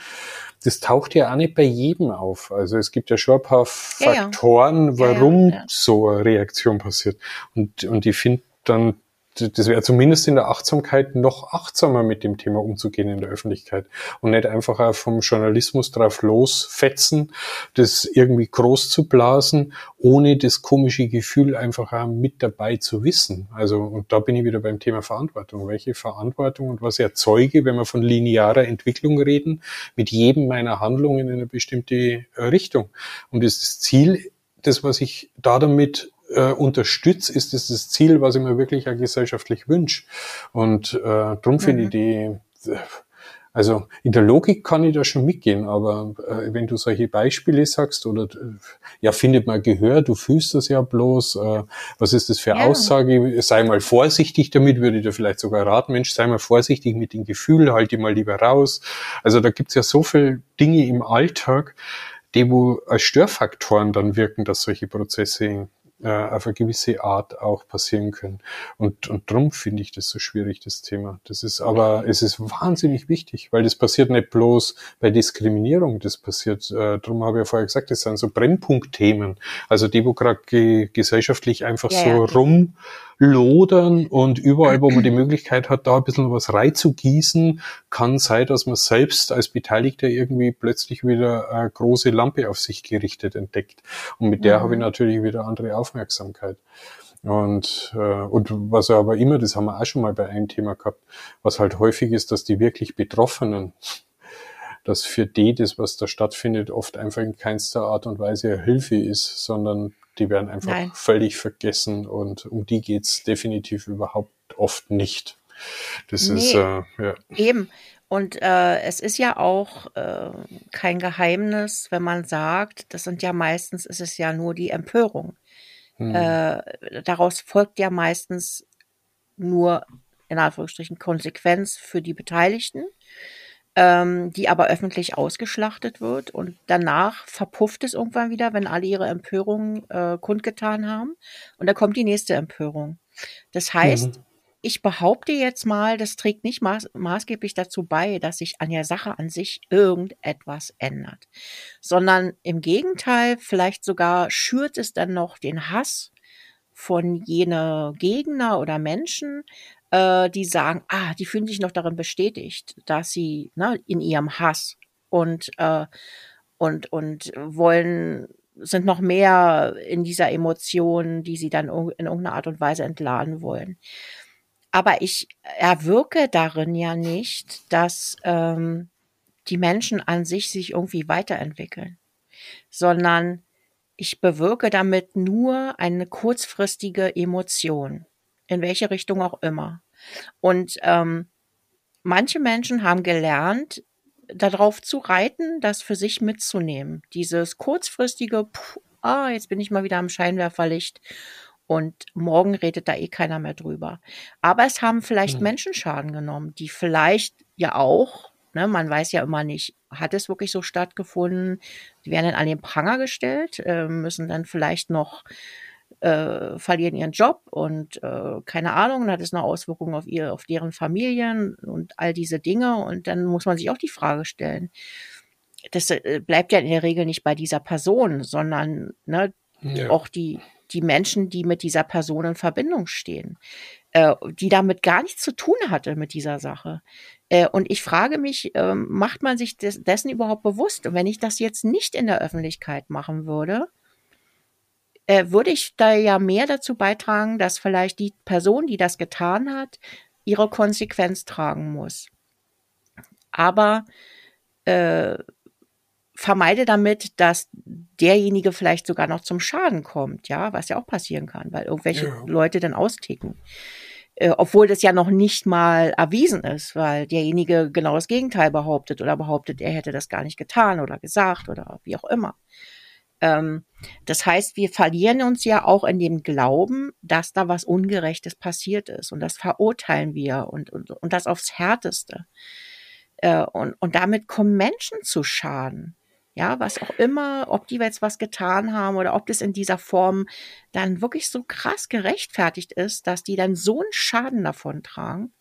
das taucht ja auch nicht bei jedem auf. Also es gibt ja schon ein paar Faktoren, ja, ja. warum ja, so eine Reaktion passiert. Und, und ich finde dann das wäre zumindest in der Achtsamkeit noch achtsamer mit dem Thema umzugehen in der Öffentlichkeit und nicht einfach vom Journalismus drauf losfetzen, das irgendwie groß zu blasen, ohne das komische Gefühl einfach mit dabei zu wissen. Also, und da bin ich wieder beim Thema Verantwortung. Welche Verantwortung und was erzeuge, wenn wir von linearer Entwicklung reden, mit jedem meiner Handlungen in eine bestimmte Richtung. Und das Ziel, das, was ich da damit äh, unterstütze, ist es das Ziel, was ich mir wirklich auch gesellschaftlich wünsche. Und äh, darum mhm. finde ich die, also in der Logik kann ich da schon mitgehen, aber äh, wenn du solche Beispiele sagst oder äh, ja, findet man Gehör, du fühlst das ja bloß, äh, was ist das für ja. Aussage? Sei mal vorsichtig damit, würde ich dir vielleicht sogar raten, Mensch, sei mal vorsichtig mit dem Gefühl, halt die mal lieber raus. Also da gibt's ja so viel Dinge im Alltag, die wo als Störfaktoren dann wirken, dass solche Prozesse äh, auf eine gewisse Art auch passieren können. Und, und darum finde ich das so schwierig, das Thema. Das ist aber, es ist wahnsinnig wichtig, weil das passiert nicht bloß bei Diskriminierung, das passiert, äh, darum habe ich ja vorher gesagt, das sind so Brennpunktthemen. Also die, wo gerade ge gesellschaftlich einfach ja, so ja. rum lodern und überall, wo man die Möglichkeit hat, da ein bisschen was reinzugießen, kann sein, dass man selbst als Beteiligter irgendwie plötzlich wieder eine große Lampe auf sich gerichtet entdeckt. Und mit der mhm. habe ich natürlich wieder andere Aufmerksamkeit. Und, äh, und was aber immer, das haben wir auch schon mal bei einem Thema gehabt, was halt häufig ist, dass die wirklich Betroffenen, dass für die das, was da stattfindet, oft einfach in keinster Art und Weise Hilfe ist, sondern die werden einfach Nein. völlig vergessen und um die geht's definitiv überhaupt oft nicht. Das nee, ist äh, ja. eben. Und äh, es ist ja auch äh, kein Geheimnis, wenn man sagt, das sind ja meistens, ist es ja nur die Empörung. Hm. Äh, daraus folgt ja meistens nur in Anführungsstrichen Konsequenz für die Beteiligten ähm, die aber öffentlich ausgeschlachtet wird und danach verpufft es irgendwann wieder, wenn alle ihre Empörung äh, kundgetan haben und da kommt die nächste Empörung. Das heißt, mhm. ich behaupte jetzt mal, das trägt nicht maß maßgeblich dazu bei, dass sich an der Sache an sich irgendetwas ändert, sondern im Gegenteil, vielleicht sogar schürt es dann noch den Hass von jene Gegner oder Menschen, äh, die sagen, ah, die fühlen sich noch darin bestätigt, dass sie ne, in ihrem Hass und äh, und und wollen sind noch mehr in dieser Emotion, die sie dann in irgendeiner Art und Weise entladen wollen. Aber ich erwirke darin ja nicht, dass ähm, die Menschen an sich sich irgendwie weiterentwickeln, sondern ich bewirke damit nur eine kurzfristige Emotion, in welche Richtung auch immer. Und ähm, manche Menschen haben gelernt, darauf zu reiten, das für sich mitzunehmen. Dieses kurzfristige, puh, ah, jetzt bin ich mal wieder am Scheinwerferlicht und morgen redet da eh keiner mehr drüber. Aber es haben vielleicht mhm. Menschen Schaden genommen, die vielleicht ja auch, ne, man weiß ja immer nicht, hat es wirklich so stattgefunden? Die werden dann an den Pranger gestellt, äh, müssen dann vielleicht noch äh, verlieren ihren Job und äh, keine Ahnung, hat es eine Auswirkung auf ihr, auf deren Familien und all diese Dinge. Und dann muss man sich auch die Frage stellen. Das äh, bleibt ja in der Regel nicht bei dieser Person, sondern ne, ja. auch die, die Menschen, die mit dieser Person in Verbindung stehen, äh, die damit gar nichts zu tun hatte mit dieser Sache. Äh, und ich frage mich, äh, macht man sich des, dessen überhaupt bewusst? Und wenn ich das jetzt nicht in der Öffentlichkeit machen würde, äh, würde ich da ja mehr dazu beitragen, dass vielleicht die Person, die das getan hat, ihre Konsequenz tragen muss. Aber äh, vermeide damit, dass derjenige vielleicht sogar noch zum Schaden kommt, ja, was ja auch passieren kann, weil irgendwelche ja. Leute dann austicken. Äh, obwohl das ja noch nicht mal erwiesen ist, weil derjenige genau das Gegenteil behauptet oder behauptet, er hätte das gar nicht getan oder gesagt oder wie auch immer. Ähm, das heißt, wir verlieren uns ja auch in dem Glauben, dass da was Ungerechtes passiert ist. Und das verurteilen wir und, und, und das aufs Härteste. Äh, und, und damit kommen Menschen zu Schaden. Ja, was auch immer, ob die jetzt was getan haben oder ob das in dieser Form dann wirklich so krass gerechtfertigt ist, dass die dann so einen Schaden davon tragen.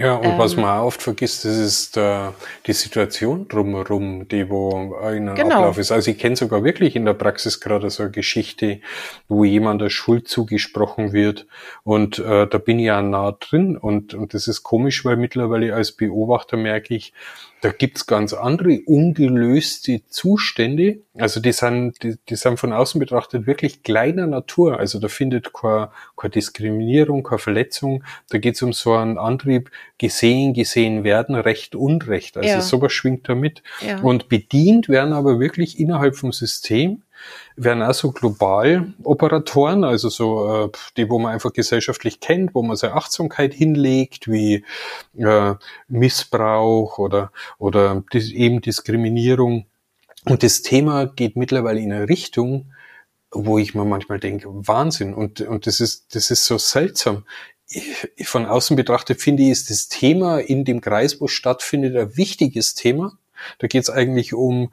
Ja, und ähm, was man auch oft vergisst, das ist äh, die Situation drumherum, die wo ein genau. Ablauf ist. Also ich kenne sogar wirklich in der Praxis gerade so eine Geschichte, wo jemand der Schuld zugesprochen wird und äh, da bin ich ja nah drin und, und das ist komisch, weil mittlerweile als Beobachter merke ich, da gibt's ganz andere ungelöste Zustände. Also die sind, die, die sind von außen betrachtet wirklich kleiner Natur. Also da findet keine, keine Diskriminierung, keine Verletzung. Da geht's um so einen Antrieb, gesehen, gesehen werden, Recht, Unrecht. Also ja. sowas schwingt da mit. Ja. Und bedient werden aber wirklich innerhalb vom System werden auch so global Operatoren, also so äh, die, wo man einfach gesellschaftlich kennt, wo man seine Achtsamkeit hinlegt, wie äh, Missbrauch oder oder eben Diskriminierung. Und das Thema geht mittlerweile in eine Richtung, wo ich mir manchmal denke, Wahnsinn. Und, und das ist, das ist so seltsam. Ich, von außen betrachtet finde ich, ist das Thema in dem Kreis, wo es stattfindet, ein wichtiges Thema. Da geht es eigentlich um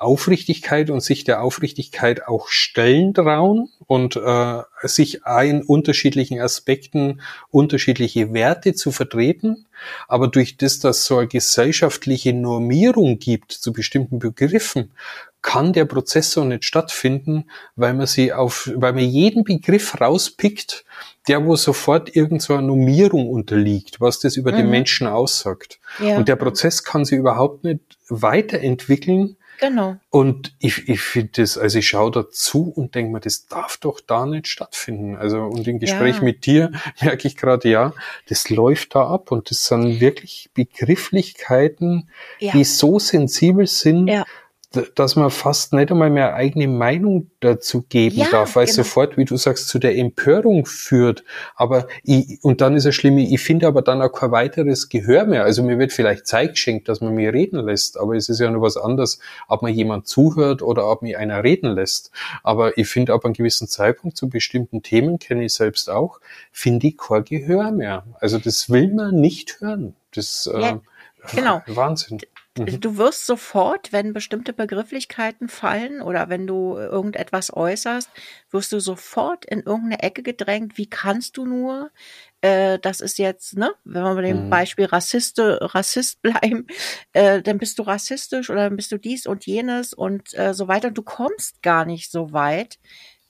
Aufrichtigkeit und sich der Aufrichtigkeit auch stellen trauen und äh, sich in unterschiedlichen Aspekten unterschiedliche Werte zu vertreten. Aber durch das, dass so eine gesellschaftliche Normierung gibt zu bestimmten Begriffen, kann der Prozess so nicht stattfinden, weil man sie auf, weil man jeden Begriff rauspickt, der wo sofort irgend so eine Normierung unterliegt, was das über mhm. den Menschen aussagt. Ja. Und der Prozess kann sich überhaupt nicht weiterentwickeln, Genau. Und ich, ich finde das, also ich schaue dazu und denke mir, das darf doch da nicht stattfinden. Also und im Gespräch ja. mit dir [laughs] merke ich gerade, ja, das läuft da ab und das sind wirklich Begrifflichkeiten, ja. die so sensibel sind. Ja dass man fast nicht einmal mehr eigene Meinung dazu geben ja, darf, weil genau. sofort, wie du sagst, zu der Empörung führt. Aber ich, und dann ist es schlimm, ich finde aber dann auch kein weiteres Gehör mehr. Also mir wird vielleicht Zeit geschenkt, dass man mir reden lässt, aber es ist ja nur was anderes, ob man jemand zuhört oder ob mir einer reden lässt. Aber ich finde ab einem gewissen Zeitpunkt zu bestimmten Themen, kenne ich selbst auch, finde ich kein Gehör mehr. Also das will man nicht hören. Das ja, äh, genau. Wahnsinn. Mhm. Du wirst sofort, wenn bestimmte Begrifflichkeiten fallen oder wenn du irgendetwas äußerst, wirst du sofort in irgendeine Ecke gedrängt. Wie kannst du nur? Äh, das ist jetzt, ne, wenn wir bei dem mhm. Beispiel Rassiste, Rassist [laughs] bleiben, äh, dann bist du rassistisch oder dann bist du dies und jenes und äh, so weiter. Und du kommst gar nicht so weit,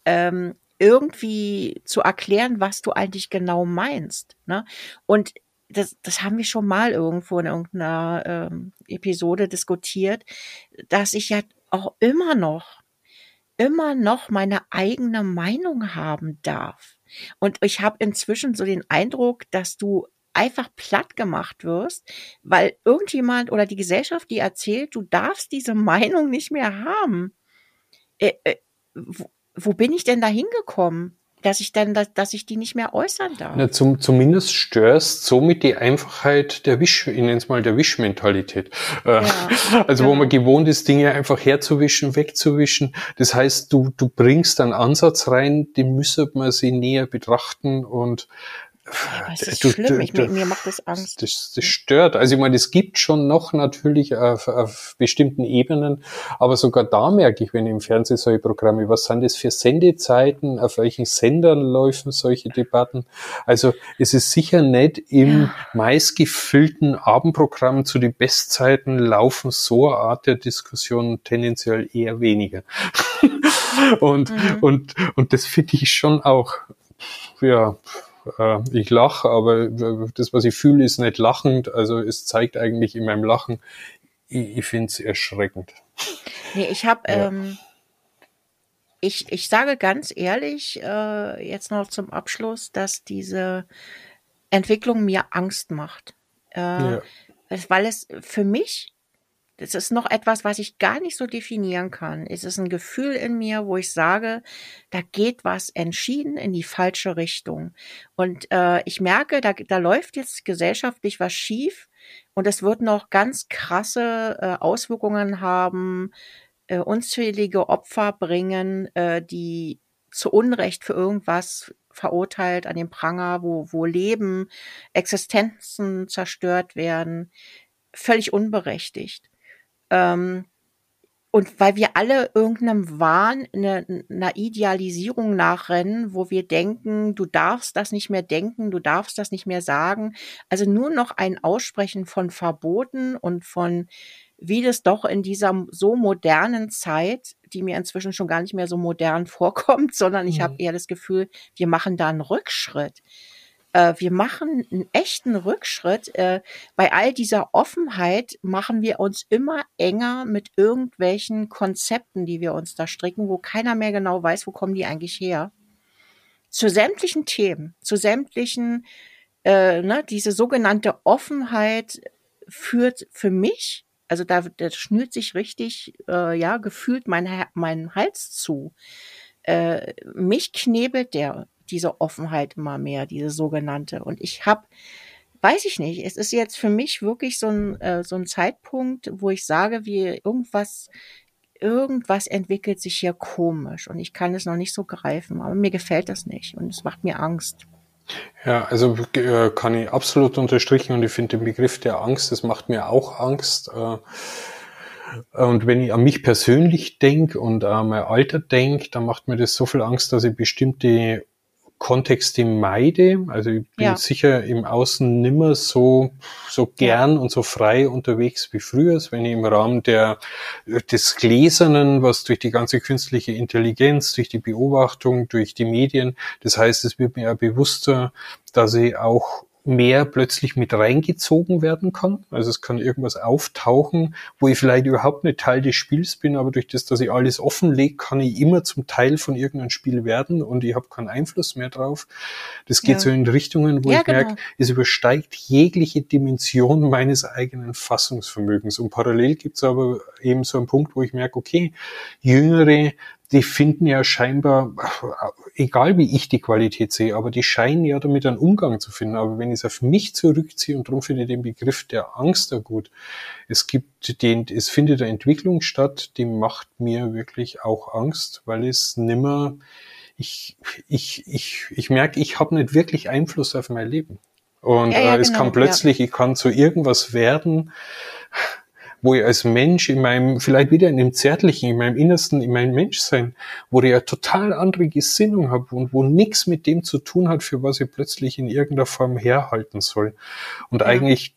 ähm, irgendwie zu erklären, was du eigentlich genau meinst. Ne? Und das, das haben wir schon mal irgendwo in irgendeiner ähm, Episode diskutiert, dass ich ja auch immer noch, immer noch meine eigene Meinung haben darf. Und ich habe inzwischen so den Eindruck, dass du einfach platt gemacht wirst, weil irgendjemand oder die Gesellschaft, die erzählt, du darfst diese Meinung nicht mehr haben. Äh, äh, wo, wo bin ich denn da hingekommen? Dass ich dann, dass, dass ich die nicht mehr äußern darf. Na, zum, zumindest störst somit die Einfachheit der Wisch, ich nenne es mal der Wischmentalität. Äh, ja, [laughs] also ja. wo man gewohnt ist, Dinge einfach herzuwischen, wegzuwischen. Das heißt, du, du bringst einen Ansatz rein, den müsste man sie näher betrachten und das ist du, schlimm. Ich, du, mir macht das Angst. Das, das stört. Also ich meine, es gibt schon noch natürlich auf, auf bestimmten Ebenen, aber sogar da merke ich, wenn ich im Fernsehen solche Programme, was sind das für Sendezeiten, auf welchen Sendern laufen solche Debatten? Also es ist sicher nicht im ja. meistgefüllten Abendprogramm zu den Bestzeiten laufen so eine Art der Diskussion tendenziell eher weniger. [laughs] und, mhm. und, und das finde ich schon auch, ja, äh, ich lache, aber das, was ich fühle, ist nicht lachend. Also es zeigt eigentlich in meinem Lachen, ich, ich finde es erschreckend. Nee, ich habe, ja. ähm, ich, ich sage ganz ehrlich, äh, jetzt noch zum Abschluss, dass diese Entwicklung mir Angst macht. Äh, ja. Weil es für mich das ist noch etwas, was ich gar nicht so definieren kann. Es ist ein Gefühl in mir, wo ich sage, da geht was entschieden in die falsche Richtung. Und äh, ich merke, da, da läuft jetzt gesellschaftlich was schief und es wird noch ganz krasse äh, Auswirkungen haben äh, unzählige Opfer bringen, äh, die zu Unrecht für irgendwas verurteilt an den Pranger, wo, wo Leben, Existenzen zerstört werden, völlig unberechtigt. Ähm, und weil wir alle irgendeinem Wahn, einer, einer Idealisierung nachrennen, wo wir denken, du darfst das nicht mehr denken, du darfst das nicht mehr sagen. Also nur noch ein Aussprechen von Verboten und von wie das doch in dieser so modernen Zeit, die mir inzwischen schon gar nicht mehr so modern [laughs] vorkommt, sondern ich mhm. habe eher das Gefühl, wir machen da einen Rückschritt. Äh, wir machen einen echten Rückschritt. Äh, bei all dieser Offenheit machen wir uns immer enger mit irgendwelchen Konzepten, die wir uns da stricken, wo keiner mehr genau weiß, wo kommen die eigentlich her. Zu sämtlichen Themen, zu sämtlichen, äh, ne, diese sogenannte Offenheit führt für mich also da, da schnürt sich richtig, äh, ja, gefühlt mein, mein Hals zu. Äh, mich knebelt der, diese Offenheit immer mehr, diese sogenannte. Und ich habe, weiß ich nicht, es ist jetzt für mich wirklich so ein, äh, so ein Zeitpunkt, wo ich sage, wie irgendwas, irgendwas entwickelt sich hier komisch und ich kann es noch nicht so greifen, aber mir gefällt das nicht und es macht mir Angst. Ja, also äh, kann ich absolut unterstrichen und ich finde den Begriff der Angst, das macht mir auch Angst. Äh, und wenn ich an mich persönlich denke und an mein Alter denke, dann macht mir das so viel Angst, dass ich bestimmte Kontexte meide. Also ich bin ja. sicher im Außen nimmer so, so gern und so frei unterwegs wie früher, wenn ich im Rahmen der, des Gläsernen, was durch die ganze künstliche Intelligenz, durch die Beobachtung, durch die Medien, das heißt, es wird mir ja bewusster, dass ich auch mehr plötzlich mit reingezogen werden kann. Also es kann irgendwas auftauchen, wo ich vielleicht überhaupt nicht Teil des Spiels bin, aber durch das, dass ich alles offenlege, kann ich immer zum Teil von irgendeinem Spiel werden und ich habe keinen Einfluss mehr drauf. Das geht ja. so in Richtungen, wo ja, ich genau. merke, es übersteigt jegliche Dimension meines eigenen Fassungsvermögens. Und parallel gibt es aber eben so einen Punkt, wo ich merke, okay, jüngere die finden ja scheinbar, egal wie ich die Qualität sehe, aber die scheinen ja damit einen Umgang zu finden. Aber wenn ich es auf mich zurückziehe und darum finde ich den Begriff der Angst da gut. Es gibt den, es findet eine Entwicklung statt, die macht mir wirklich auch Angst, weil es nimmer, ich, ich, ich, ich merke, ich habe nicht wirklich Einfluss auf mein Leben. Und ja, ja, äh, es genau, kann plötzlich, ja. ich kann zu irgendwas werden, wo ich als Mensch in meinem, vielleicht wieder in dem Zärtlichen, in meinem Innersten, in meinem Menschsein, wo ich eine total andere Gesinnung habe und wo nichts mit dem zu tun hat, für was ich plötzlich in irgendeiner Form herhalten soll. Und ja. eigentlich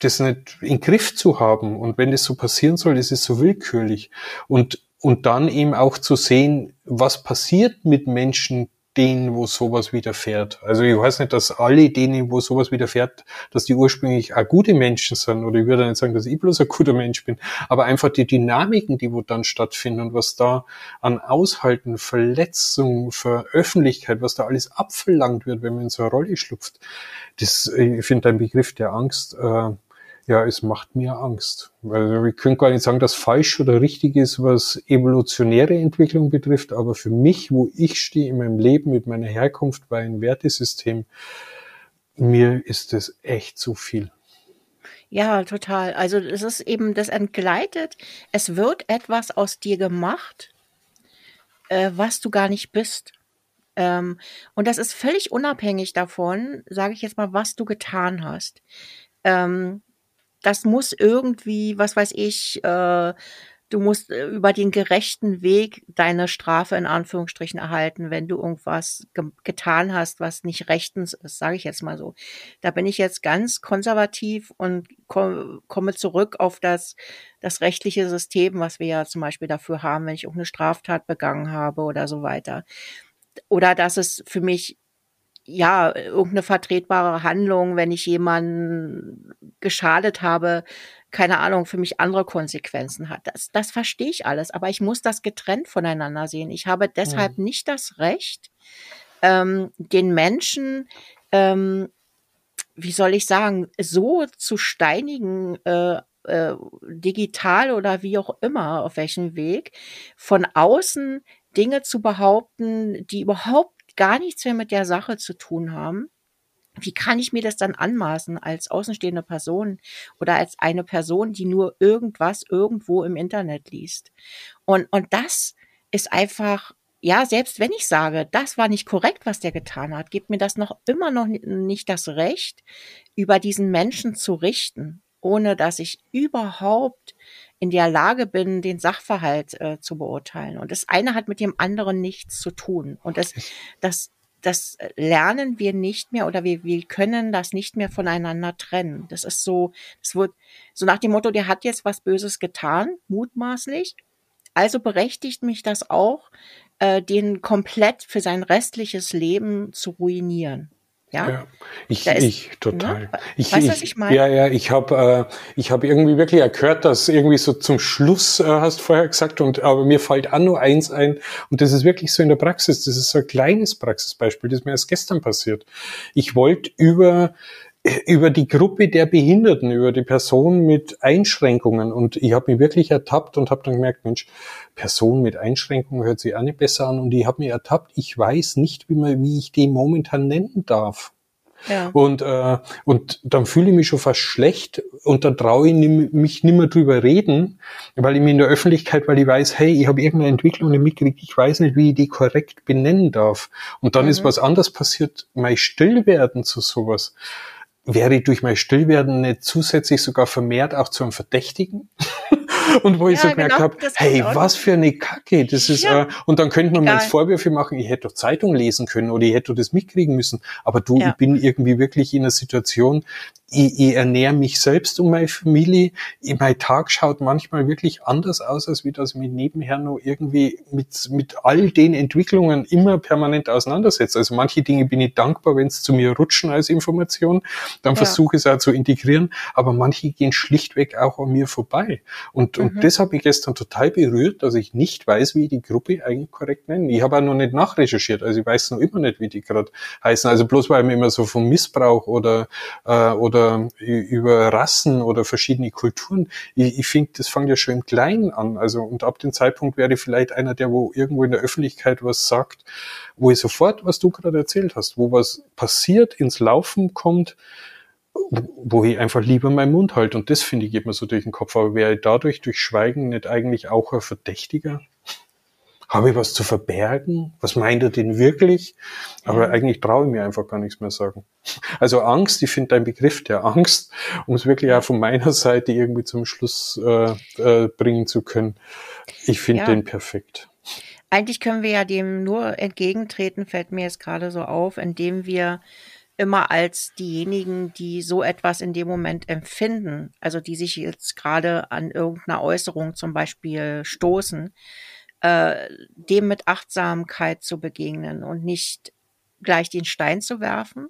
das nicht in Griff zu haben. Und wenn das so passieren soll, ist es so willkürlich. Und, und dann eben auch zu sehen, was passiert mit Menschen, denen, wo sowas widerfährt. Also ich weiß nicht, dass alle denen, wo sowas widerfährt, dass die ursprünglich auch gute Menschen sind. Oder ich würde nicht sagen, dass ich bloß ein guter Mensch bin. Aber einfach die Dynamiken, die wo dann stattfinden und was da an Aushalten, Verletzung, Veröffentlichkeit, was da alles abverlangt wird, wenn man in so eine Rolle schlüpft. Das, ich finde ein Begriff der Angst, äh, ja, es macht mir Angst. Also ich könnte gar nicht sagen, dass falsch oder richtig ist, was evolutionäre Entwicklung betrifft, aber für mich, wo ich stehe in meinem Leben mit meiner Herkunft bei einem Wertesystem, mir ist das echt zu viel. Ja, total. Also es ist eben das entgleitet. Es wird etwas aus dir gemacht, äh, was du gar nicht bist. Ähm, und das ist völlig unabhängig davon, sage ich jetzt mal, was du getan hast. Ähm, das muss irgendwie, was weiß ich, äh, du musst äh, über den gerechten Weg deine Strafe in Anführungsstrichen erhalten, wenn du irgendwas ge getan hast, was nicht rechtens ist, sage ich jetzt mal so. Da bin ich jetzt ganz konservativ und ko komme zurück auf das, das rechtliche System, was wir ja zum Beispiel dafür haben, wenn ich irgendeine Straftat begangen habe oder so weiter. Oder dass es für mich ja, irgendeine vertretbare Handlung, wenn ich jemanden geschadet habe, keine Ahnung, für mich andere Konsequenzen hat. Das, das verstehe ich alles, aber ich muss das getrennt voneinander sehen. Ich habe deshalb mhm. nicht das Recht, ähm, den Menschen, ähm, wie soll ich sagen, so zu steinigen, äh, äh, digital oder wie auch immer, auf welchem Weg, von außen Dinge zu behaupten, die überhaupt gar nichts mehr mit der Sache zu tun haben. wie kann ich mir das dann anmaßen als außenstehende Person oder als eine Person, die nur irgendwas irgendwo im Internet liest? Und, und das ist einfach, ja, selbst wenn ich sage, das war nicht korrekt, was der getan hat, gibt mir das noch immer noch nicht das Recht, über diesen Menschen zu richten, ohne dass ich überhaupt in der Lage bin, den Sachverhalt äh, zu beurteilen. Und das eine hat mit dem anderen nichts zu tun. Und das, das das lernen wir nicht mehr oder wir, wir können das nicht mehr voneinander trennen. Das ist so, das wird so nach dem Motto, der hat jetzt was Böses getan, mutmaßlich. Also berechtigt mich das auch, äh, den komplett für sein restliches Leben zu ruinieren. Ja, ja ich, ist, ich total. Ne? Ich, weißt du, was ich meine? Ja, ja, ich habe äh, ich habe irgendwie wirklich erkört, dass irgendwie so zum Schluss äh, hast vorher gesagt und aber mir fällt auch nur eins ein und das ist wirklich so in der Praxis. Das ist so ein kleines Praxisbeispiel, das mir erst gestern passiert. Ich wollte über über die Gruppe der Behinderten, über die Person mit Einschränkungen. Und ich habe mich wirklich ertappt und habe dann gemerkt, Mensch, Person mit Einschränkungen hört sich auch nicht besser an. Und ich habe mich ertappt, ich weiß nicht, wie, man, wie ich die momentan nennen darf. Ja. Und, äh, und dann fühle ich mich schon fast schlecht und dann traue ich mich nicht mehr drüber reden, weil ich mir in der Öffentlichkeit, weil ich weiß, hey, ich habe irgendeine Entwicklung nicht mitgekriegt, ich weiß nicht, wie ich die korrekt benennen darf. Und dann mhm. ist was anderes passiert, mein Stillwerden zu sowas wäre ich durch mein Stillwerden nicht zusätzlich sogar vermehrt auch zu einem Verdächtigen? [laughs] und wo ich so gemerkt genau, habe, hey, was für eine Kacke, das ist, ja. äh, und dann könnte man Egal. mir jetzt Vorwürfe machen, ich hätte doch Zeitung lesen können oder ich hätte das mitkriegen müssen, aber du, ja. ich bin irgendwie wirklich in einer Situation, ich, ich ernähre mich selbst und meine Familie. Mein Tag schaut manchmal wirklich anders aus, als wie das mich nebenher noch irgendwie mit, mit all den Entwicklungen immer permanent auseinandersetzt. Also manche Dinge bin ich dankbar, wenn es zu mir rutschen als Information. Dann ja. versuche ich es auch zu integrieren. Aber manche gehen schlichtweg auch an mir vorbei. Und, mhm. und das hat mich gestern total berührt, dass ich nicht weiß, wie ich die Gruppe eigentlich korrekt nennen. Ich habe auch noch nicht nachrecherchiert. Also ich weiß noch immer nicht, wie die gerade heißen. Also bloß weil mir immer so vom Missbrauch oder, äh, oder über, über Rassen oder verschiedene Kulturen. Ich, ich finde, das fängt ja schon im Kleinen an. Also, und ab dem Zeitpunkt wäre vielleicht einer, der wo irgendwo in der Öffentlichkeit was sagt, wo ich sofort, was du gerade erzählt hast, wo was passiert, ins Laufen kommt, wo ich einfach lieber meinen Mund halte. Und das finde ich geht mir so durch den Kopf. Aber wäre ich dadurch durch Schweigen nicht eigentlich auch ein Verdächtiger? Habe ich was zu verbergen? Was meint er denn wirklich? Aber eigentlich traue ich mir einfach gar nichts mehr sagen. Also Angst, ich finde dein Begriff der Angst, um es wirklich auch von meiner Seite irgendwie zum Schluss äh, äh, bringen zu können. Ich finde ja. den perfekt. Eigentlich können wir ja dem nur entgegentreten, fällt mir jetzt gerade so auf, indem wir immer als diejenigen, die so etwas in dem Moment empfinden, also die sich jetzt gerade an irgendeiner Äußerung zum Beispiel stoßen, äh, dem mit Achtsamkeit zu begegnen und nicht gleich den Stein zu werfen,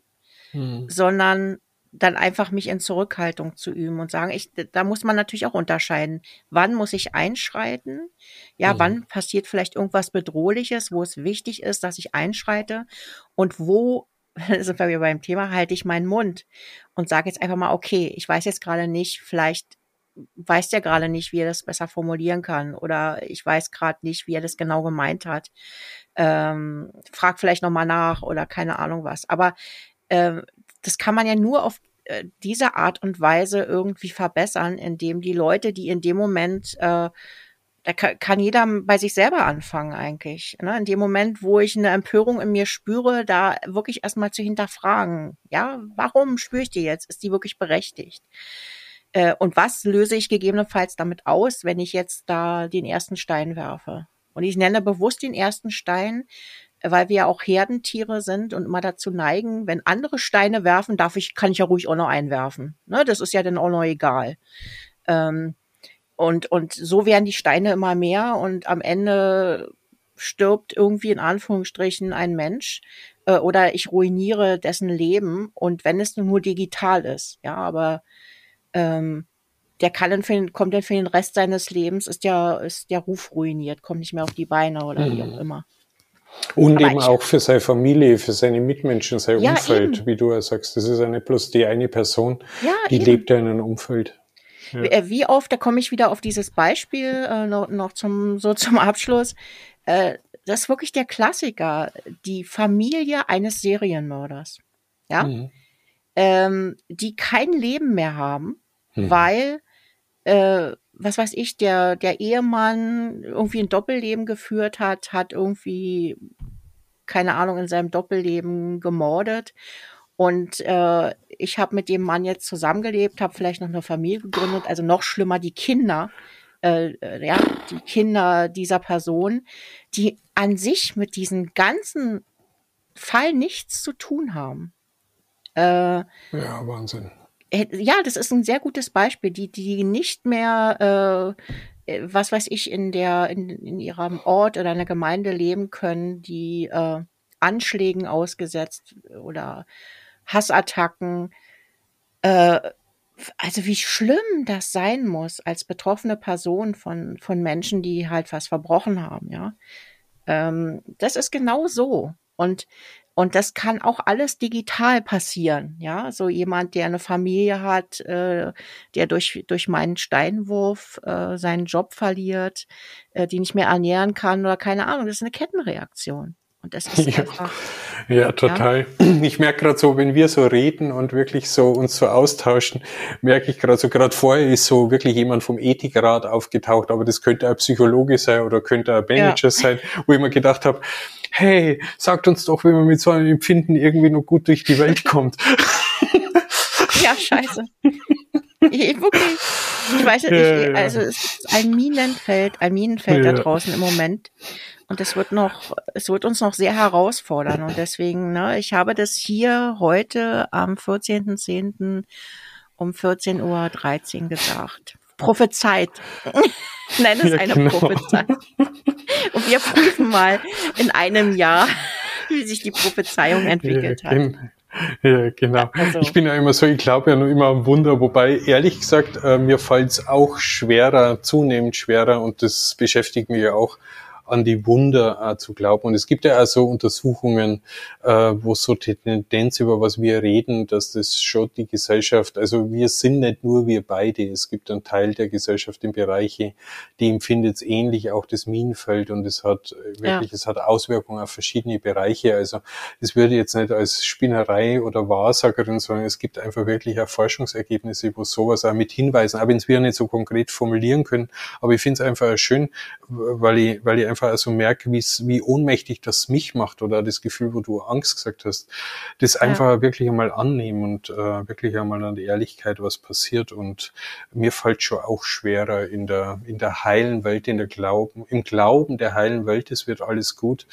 mhm. sondern dann einfach mich in Zurückhaltung zu üben und sagen, ich, da muss man natürlich auch unterscheiden. Wann muss ich einschreiten? Ja, mhm. wann passiert vielleicht irgendwas Bedrohliches, wo es wichtig ist, dass ich einschreite? Und wo, [laughs] sind wir wieder beim Thema, halte ich meinen Mund und sage jetzt einfach mal, okay, ich weiß jetzt gerade nicht, vielleicht weiß der gerade nicht, wie er das besser formulieren kann oder ich weiß gerade nicht, wie er das genau gemeint hat. Ähm, frag vielleicht nochmal nach oder keine Ahnung was. Aber äh, das kann man ja nur auf äh, diese Art und Weise irgendwie verbessern, indem die Leute, die in dem Moment äh, da kann, kann jeder bei sich selber anfangen eigentlich. Ne? In dem Moment, wo ich eine Empörung in mir spüre, da wirklich erstmal zu hinterfragen, ja, warum spüre ich die jetzt? Ist die wirklich berechtigt? Äh, und was löse ich gegebenenfalls damit aus, wenn ich jetzt da den ersten Stein werfe? Und ich nenne bewusst den ersten Stein, weil wir ja auch Herdentiere sind und immer dazu neigen, wenn andere Steine werfen, darf ich, kann ich ja ruhig auch noch einwerfen. Ne, das ist ja dann auch noch egal. Ähm, und, und so werden die Steine immer mehr und am Ende stirbt irgendwie in Anführungsstrichen ein Mensch äh, oder ich ruiniere dessen Leben und wenn es nur digital ist, ja, aber ähm, der kann dann für den, kommt dann für den Rest seines Lebens, ist der, ist der Ruf ruiniert, kommt nicht mehr auf die Beine oder mhm. wie auch immer. Und Aber eben ich, auch für seine Familie, für seine Mitmenschen, sein ja, Umfeld, eben. wie du ja sagst. Das ist ja nicht bloß die eine Person, ja, die eben. lebt ja in einem Umfeld. Ja. Äh, wie oft, da komme ich wieder auf dieses Beispiel äh, noch, noch zum, so zum Abschluss. Äh, das ist wirklich der Klassiker, die Familie eines Serienmörders. Ja. Mhm ähm, die kein Leben mehr haben, hm. weil, äh, was weiß ich, der, der Ehemann irgendwie ein Doppelleben geführt hat, hat irgendwie, keine Ahnung, in seinem Doppelleben gemordet. Und äh, ich habe mit dem Mann jetzt zusammengelebt, habe vielleicht noch eine Familie gegründet, also noch schlimmer die Kinder, äh, äh, ja, die Kinder dieser Person, die an sich mit diesem ganzen Fall nichts zu tun haben. Äh, ja, Wahnsinn. Ja, das ist ein sehr gutes Beispiel, die, die nicht mehr, äh, äh, was weiß ich, in der, in, in ihrem Ort oder einer Gemeinde leben können, die äh, Anschlägen ausgesetzt oder Hassattacken. Äh, also wie schlimm das sein muss als betroffene Person von, von Menschen, die halt was verbrochen haben, ja. Ähm, das ist genau so. Und, und das kann auch alles digital passieren, ja. So jemand, der eine Familie hat, äh, der durch, durch meinen Steinwurf äh, seinen Job verliert, äh, die nicht mehr ernähren kann oder keine Ahnung, das ist eine Kettenreaktion. Und das [laughs] ist ja. einfach. Ja, total. Ja. Ich merke gerade so, wenn wir so reden und wirklich so uns so austauschen, merke ich gerade so, gerade vorher ist so wirklich jemand vom Ethikrat aufgetaucht, aber das könnte ein Psychologe sein oder könnte ein Manager ja. sein, wo ich mir gedacht habe, hey, sagt uns doch, wie man mit so einem Empfinden irgendwie noch gut durch die Welt kommt. [laughs] Ja, scheiße. [laughs] Ich, wirklich, ich weiß nicht, ja, also es ist ein Minenfeld, ein Minenfeld da draußen im Moment. Und es wird noch, es wird uns noch sehr herausfordern. Und deswegen, ne, ich habe das hier heute am 14.10. um 14.13 Uhr gesagt. Prophezeit. [laughs] Nenn es ja, eine genau. Prophezeit. Und wir prüfen mal in einem Jahr, [laughs] wie sich die Prophezeiung entwickelt ja, hat. Ja, genau. Also. Ich bin ja immer so, ich glaube ja nur immer am Wunder, wobei ehrlich gesagt, äh, mir fällt es auch schwerer, zunehmend schwerer und das beschäftigt mich ja auch an die Wunder äh, zu glauben. Und es gibt ja also Untersuchungen, äh, wo so die Tendenz, über was wir reden, dass das schon die Gesellschaft, also wir sind nicht nur wir beide, es gibt einen Teil der Gesellschaft in Bereiche, die empfindet es ähnlich, auch das Minenfeld und es hat wirklich, ja. es hat Auswirkungen auf verschiedene Bereiche. Also es würde jetzt nicht als Spinnerei oder Wahrsagerin, sondern es gibt einfach wirklich auch Forschungsergebnisse, wo sowas auch mit hinweisen, auch wenn es wir nicht so konkret formulieren können. Aber ich finde es einfach schön, weil ich, weil ich einfach also merke, wie ohnmächtig das mich macht oder das Gefühl, wo du Angst gesagt hast, das einfach ja. wirklich einmal annehmen und äh, wirklich einmal an der Ehrlichkeit, was passiert. Und mir fällt schon auch schwerer in der, in der heilen Welt, in der Glauben, im Glauben der heilen Welt, es wird alles gut.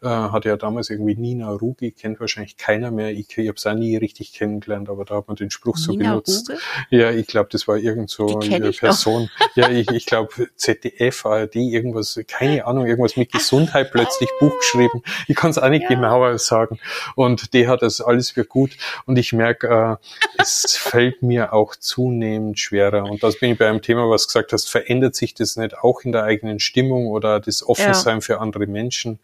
Äh, hat ja damals irgendwie Nina Rugi, kennt wahrscheinlich keiner mehr. Ich, ich habe es auch nie richtig kennengelernt, aber da hat man den Spruch Nina so benutzt. Ruge? Ja, ich glaube, das war irgend so eine Person. ja, ich, ich glaube ZDF, ARD, irgendwas, keine Ahnung, [laughs] irgendwas mit Gesundheit plötzlich Buch geschrieben. Ich kann es auch nicht ja. genauer sagen. Und die hat das alles für gut. Und ich merke, äh, es [laughs] fällt mir auch zunehmend schwerer. Und das bin ich bei einem Thema, was gesagt hast, verändert sich das nicht auch in der eigenen Stimmung oder das Offensein ja. für andere Menschen?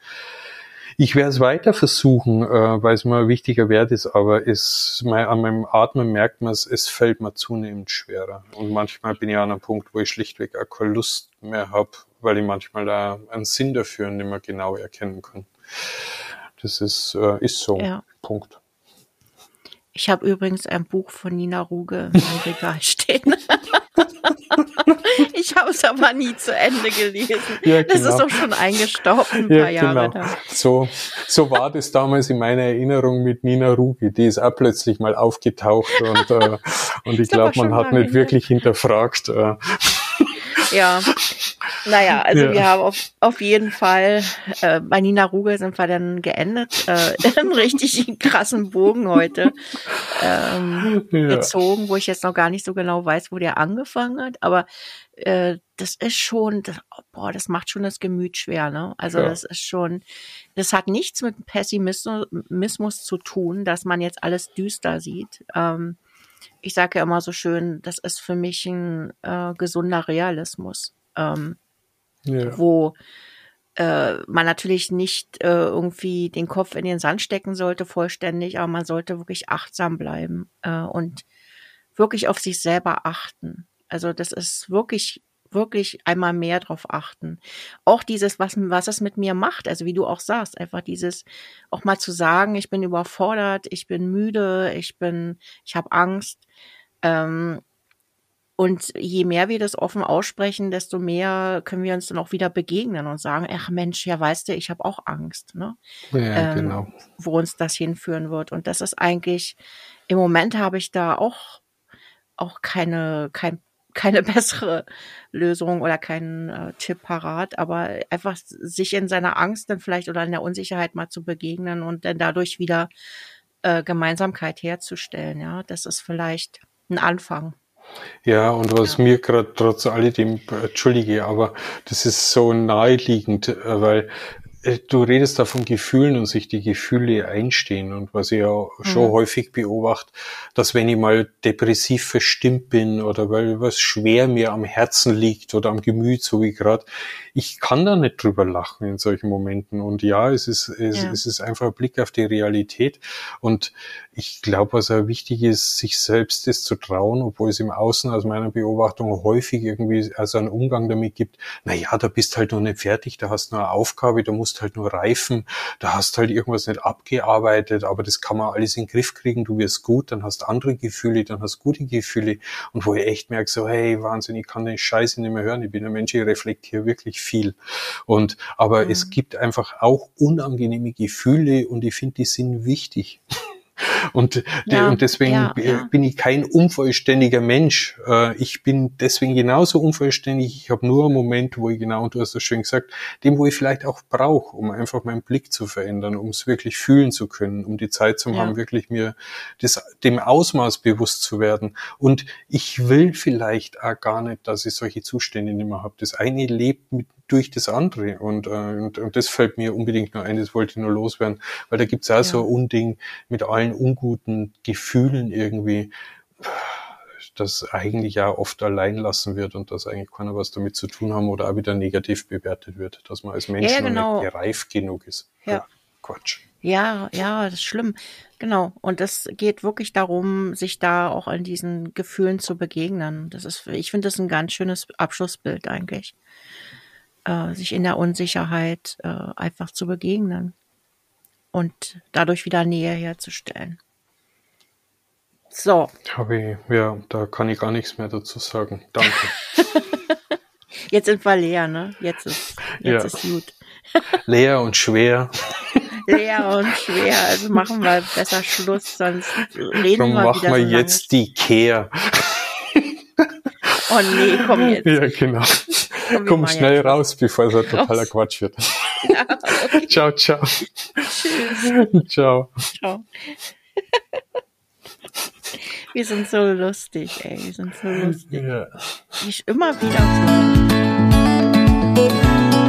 Ich werde es weiter versuchen, äh, weil es mir wichtiger Wert ist, aber es, mein, an meinem Atmen merkt man es, es fällt mir zunehmend schwerer. Und manchmal bin ich an einem Punkt, wo ich schlichtweg auch keine Lust mehr habe, weil ich manchmal da einen Sinn dafür nicht mehr genau erkennen kann. Das ist, äh, ist so. Ja. Punkt. Ich habe übrigens ein Buch von Nina Ruge im [laughs] Regal stehen. ich habe es aber nie zu Ende gelesen. Ja, genau. Das ist doch schon eingestaubt ein ja, paar Jahre. Genau. So, so war das damals in meiner Erinnerung mit Nina Ruge. Die ist auch plötzlich mal aufgetaucht und, äh, und [laughs] ich glaube, man hat nicht wirklich hinterfragt. Äh, ja, naja, also ja. wir haben auf, auf jeden Fall, äh, bei Nina Rugel sind wir dann geendet, äh, [laughs] einen richtig krassen Bogen heute ähm, ja. gezogen, wo ich jetzt noch gar nicht so genau weiß, wo der angefangen hat, aber äh, das ist schon, das, boah, das macht schon das Gemüt schwer, ne? Also ja. das ist schon, das hat nichts mit Pessimismus zu tun, dass man jetzt alles düster sieht. Ähm, ich sage ja immer so schön, das ist für mich ein äh, gesunder Realismus, ähm, ja. wo äh, man natürlich nicht äh, irgendwie den Kopf in den Sand stecken sollte vollständig, aber man sollte wirklich achtsam bleiben äh, und wirklich auf sich selber achten. Also das ist wirklich wirklich einmal mehr drauf achten. Auch dieses, was, was es mit mir macht, also wie du auch sagst, einfach dieses, auch mal zu sagen, ich bin überfordert, ich bin müde, ich bin, ich habe Angst. Ähm, und je mehr wir das offen aussprechen, desto mehr können wir uns dann auch wieder begegnen und sagen, ach Mensch, ja weißt du, ich habe auch Angst, ne? Ja, ähm, genau. Wo uns das hinführen wird. Und das ist eigentlich, im Moment habe ich da auch, auch keine, kein [laughs] keine bessere Lösung oder keinen äh, Tipp parat, aber einfach sich in seiner Angst dann vielleicht oder in der Unsicherheit mal zu begegnen und dann dadurch wieder äh, Gemeinsamkeit herzustellen. Ja, das ist vielleicht ein Anfang. Ja, und was ja. mir gerade trotz alledem, äh, entschuldige, aber das ist so naheliegend, äh, weil äh, du redest da von Gefühlen und sich die Gefühle einstehen und was ich ja schon mhm. häufig beobachte, dass wenn ich mal depressiv verstimmt bin oder weil was schwer mir am Herzen liegt oder am Gemüt, so wie gerade, ich kann da nicht drüber lachen in solchen Momenten und ja, es ist, es, ja. es ist einfach ein Blick auf die Realität und ich glaube, was auch wichtig ist, sich selbst das zu trauen, obwohl es im Außen aus meiner Beobachtung häufig irgendwie also einen Umgang damit gibt, na ja, da bist halt noch nicht fertig, da hast du nur eine Aufgabe, da musst halt nur reifen, da hast halt irgendwas nicht abgearbeitet, aber das kann man alles in den Griff kriegen, du wirst gut, dann hast andere Gefühle, dann hast gute Gefühle und wo ich echt merke, so hey, Wahnsinn, ich kann den Scheiße nicht mehr hören, ich bin ein Mensch, ich reflektiere wirklich viel und aber mhm. es gibt einfach auch unangenehme Gefühle und ich finde, die sind wichtig. Und, ja, und deswegen ja, ja. bin ich kein unvollständiger Mensch. Äh, ich bin deswegen genauso unvollständig. Ich habe nur einen Moment, wo ich genau, und du hast das schön gesagt, dem, wo ich vielleicht auch brauche, um einfach meinen Blick zu verändern, um es wirklich fühlen zu können, um die Zeit zu haben, wirklich mir das, dem Ausmaß bewusst zu werden. Und ich will vielleicht auch gar nicht, dass ich solche Zustände nicht mehr habe. Das eine lebt mit durch das andere. Und, äh, und, und das fällt mir unbedingt nur ein, das wollte ich nur loswerden, weil da gibt's auch ja. so ein Unding mit allen unguten Gefühlen irgendwie, das eigentlich ja oft allein lassen wird und dass eigentlich keiner was damit zu tun haben oder auch wieder negativ bewertet wird, dass man als Mensch ja, genau. noch nicht reif genug ist. Ja. Quatsch. Ja, ja, das ist schlimm. Genau. Und es geht wirklich darum, sich da auch an diesen Gefühlen zu begegnen. Das ist, ich finde das ein ganz schönes Abschlussbild eigentlich äh, sich in der Unsicherheit äh, einfach zu begegnen und dadurch wieder Nähe herzustellen. So. Habe ich, ja, da kann ich gar nichts mehr dazu sagen. Danke. [laughs] jetzt sind wir leer, ne? Jetzt ist, jetzt ja. ist gut. [laughs] leer und schwer. leer und schwer. Also machen wir besser Schluss, sonst reden Dann wir machen wieder wir so jetzt die Kehr. oh nee, komm jetzt. Ja, genau. Komm, schnell raus, bevor es ein [laughs] totaler Quatsch wird. [laughs] Ja, okay. [laughs] ciao, ciao. Tschüss. Ciao. Ciao. Wir sind so lustig, ey. Wir sind so lustig. Ja. Ich immer wieder so.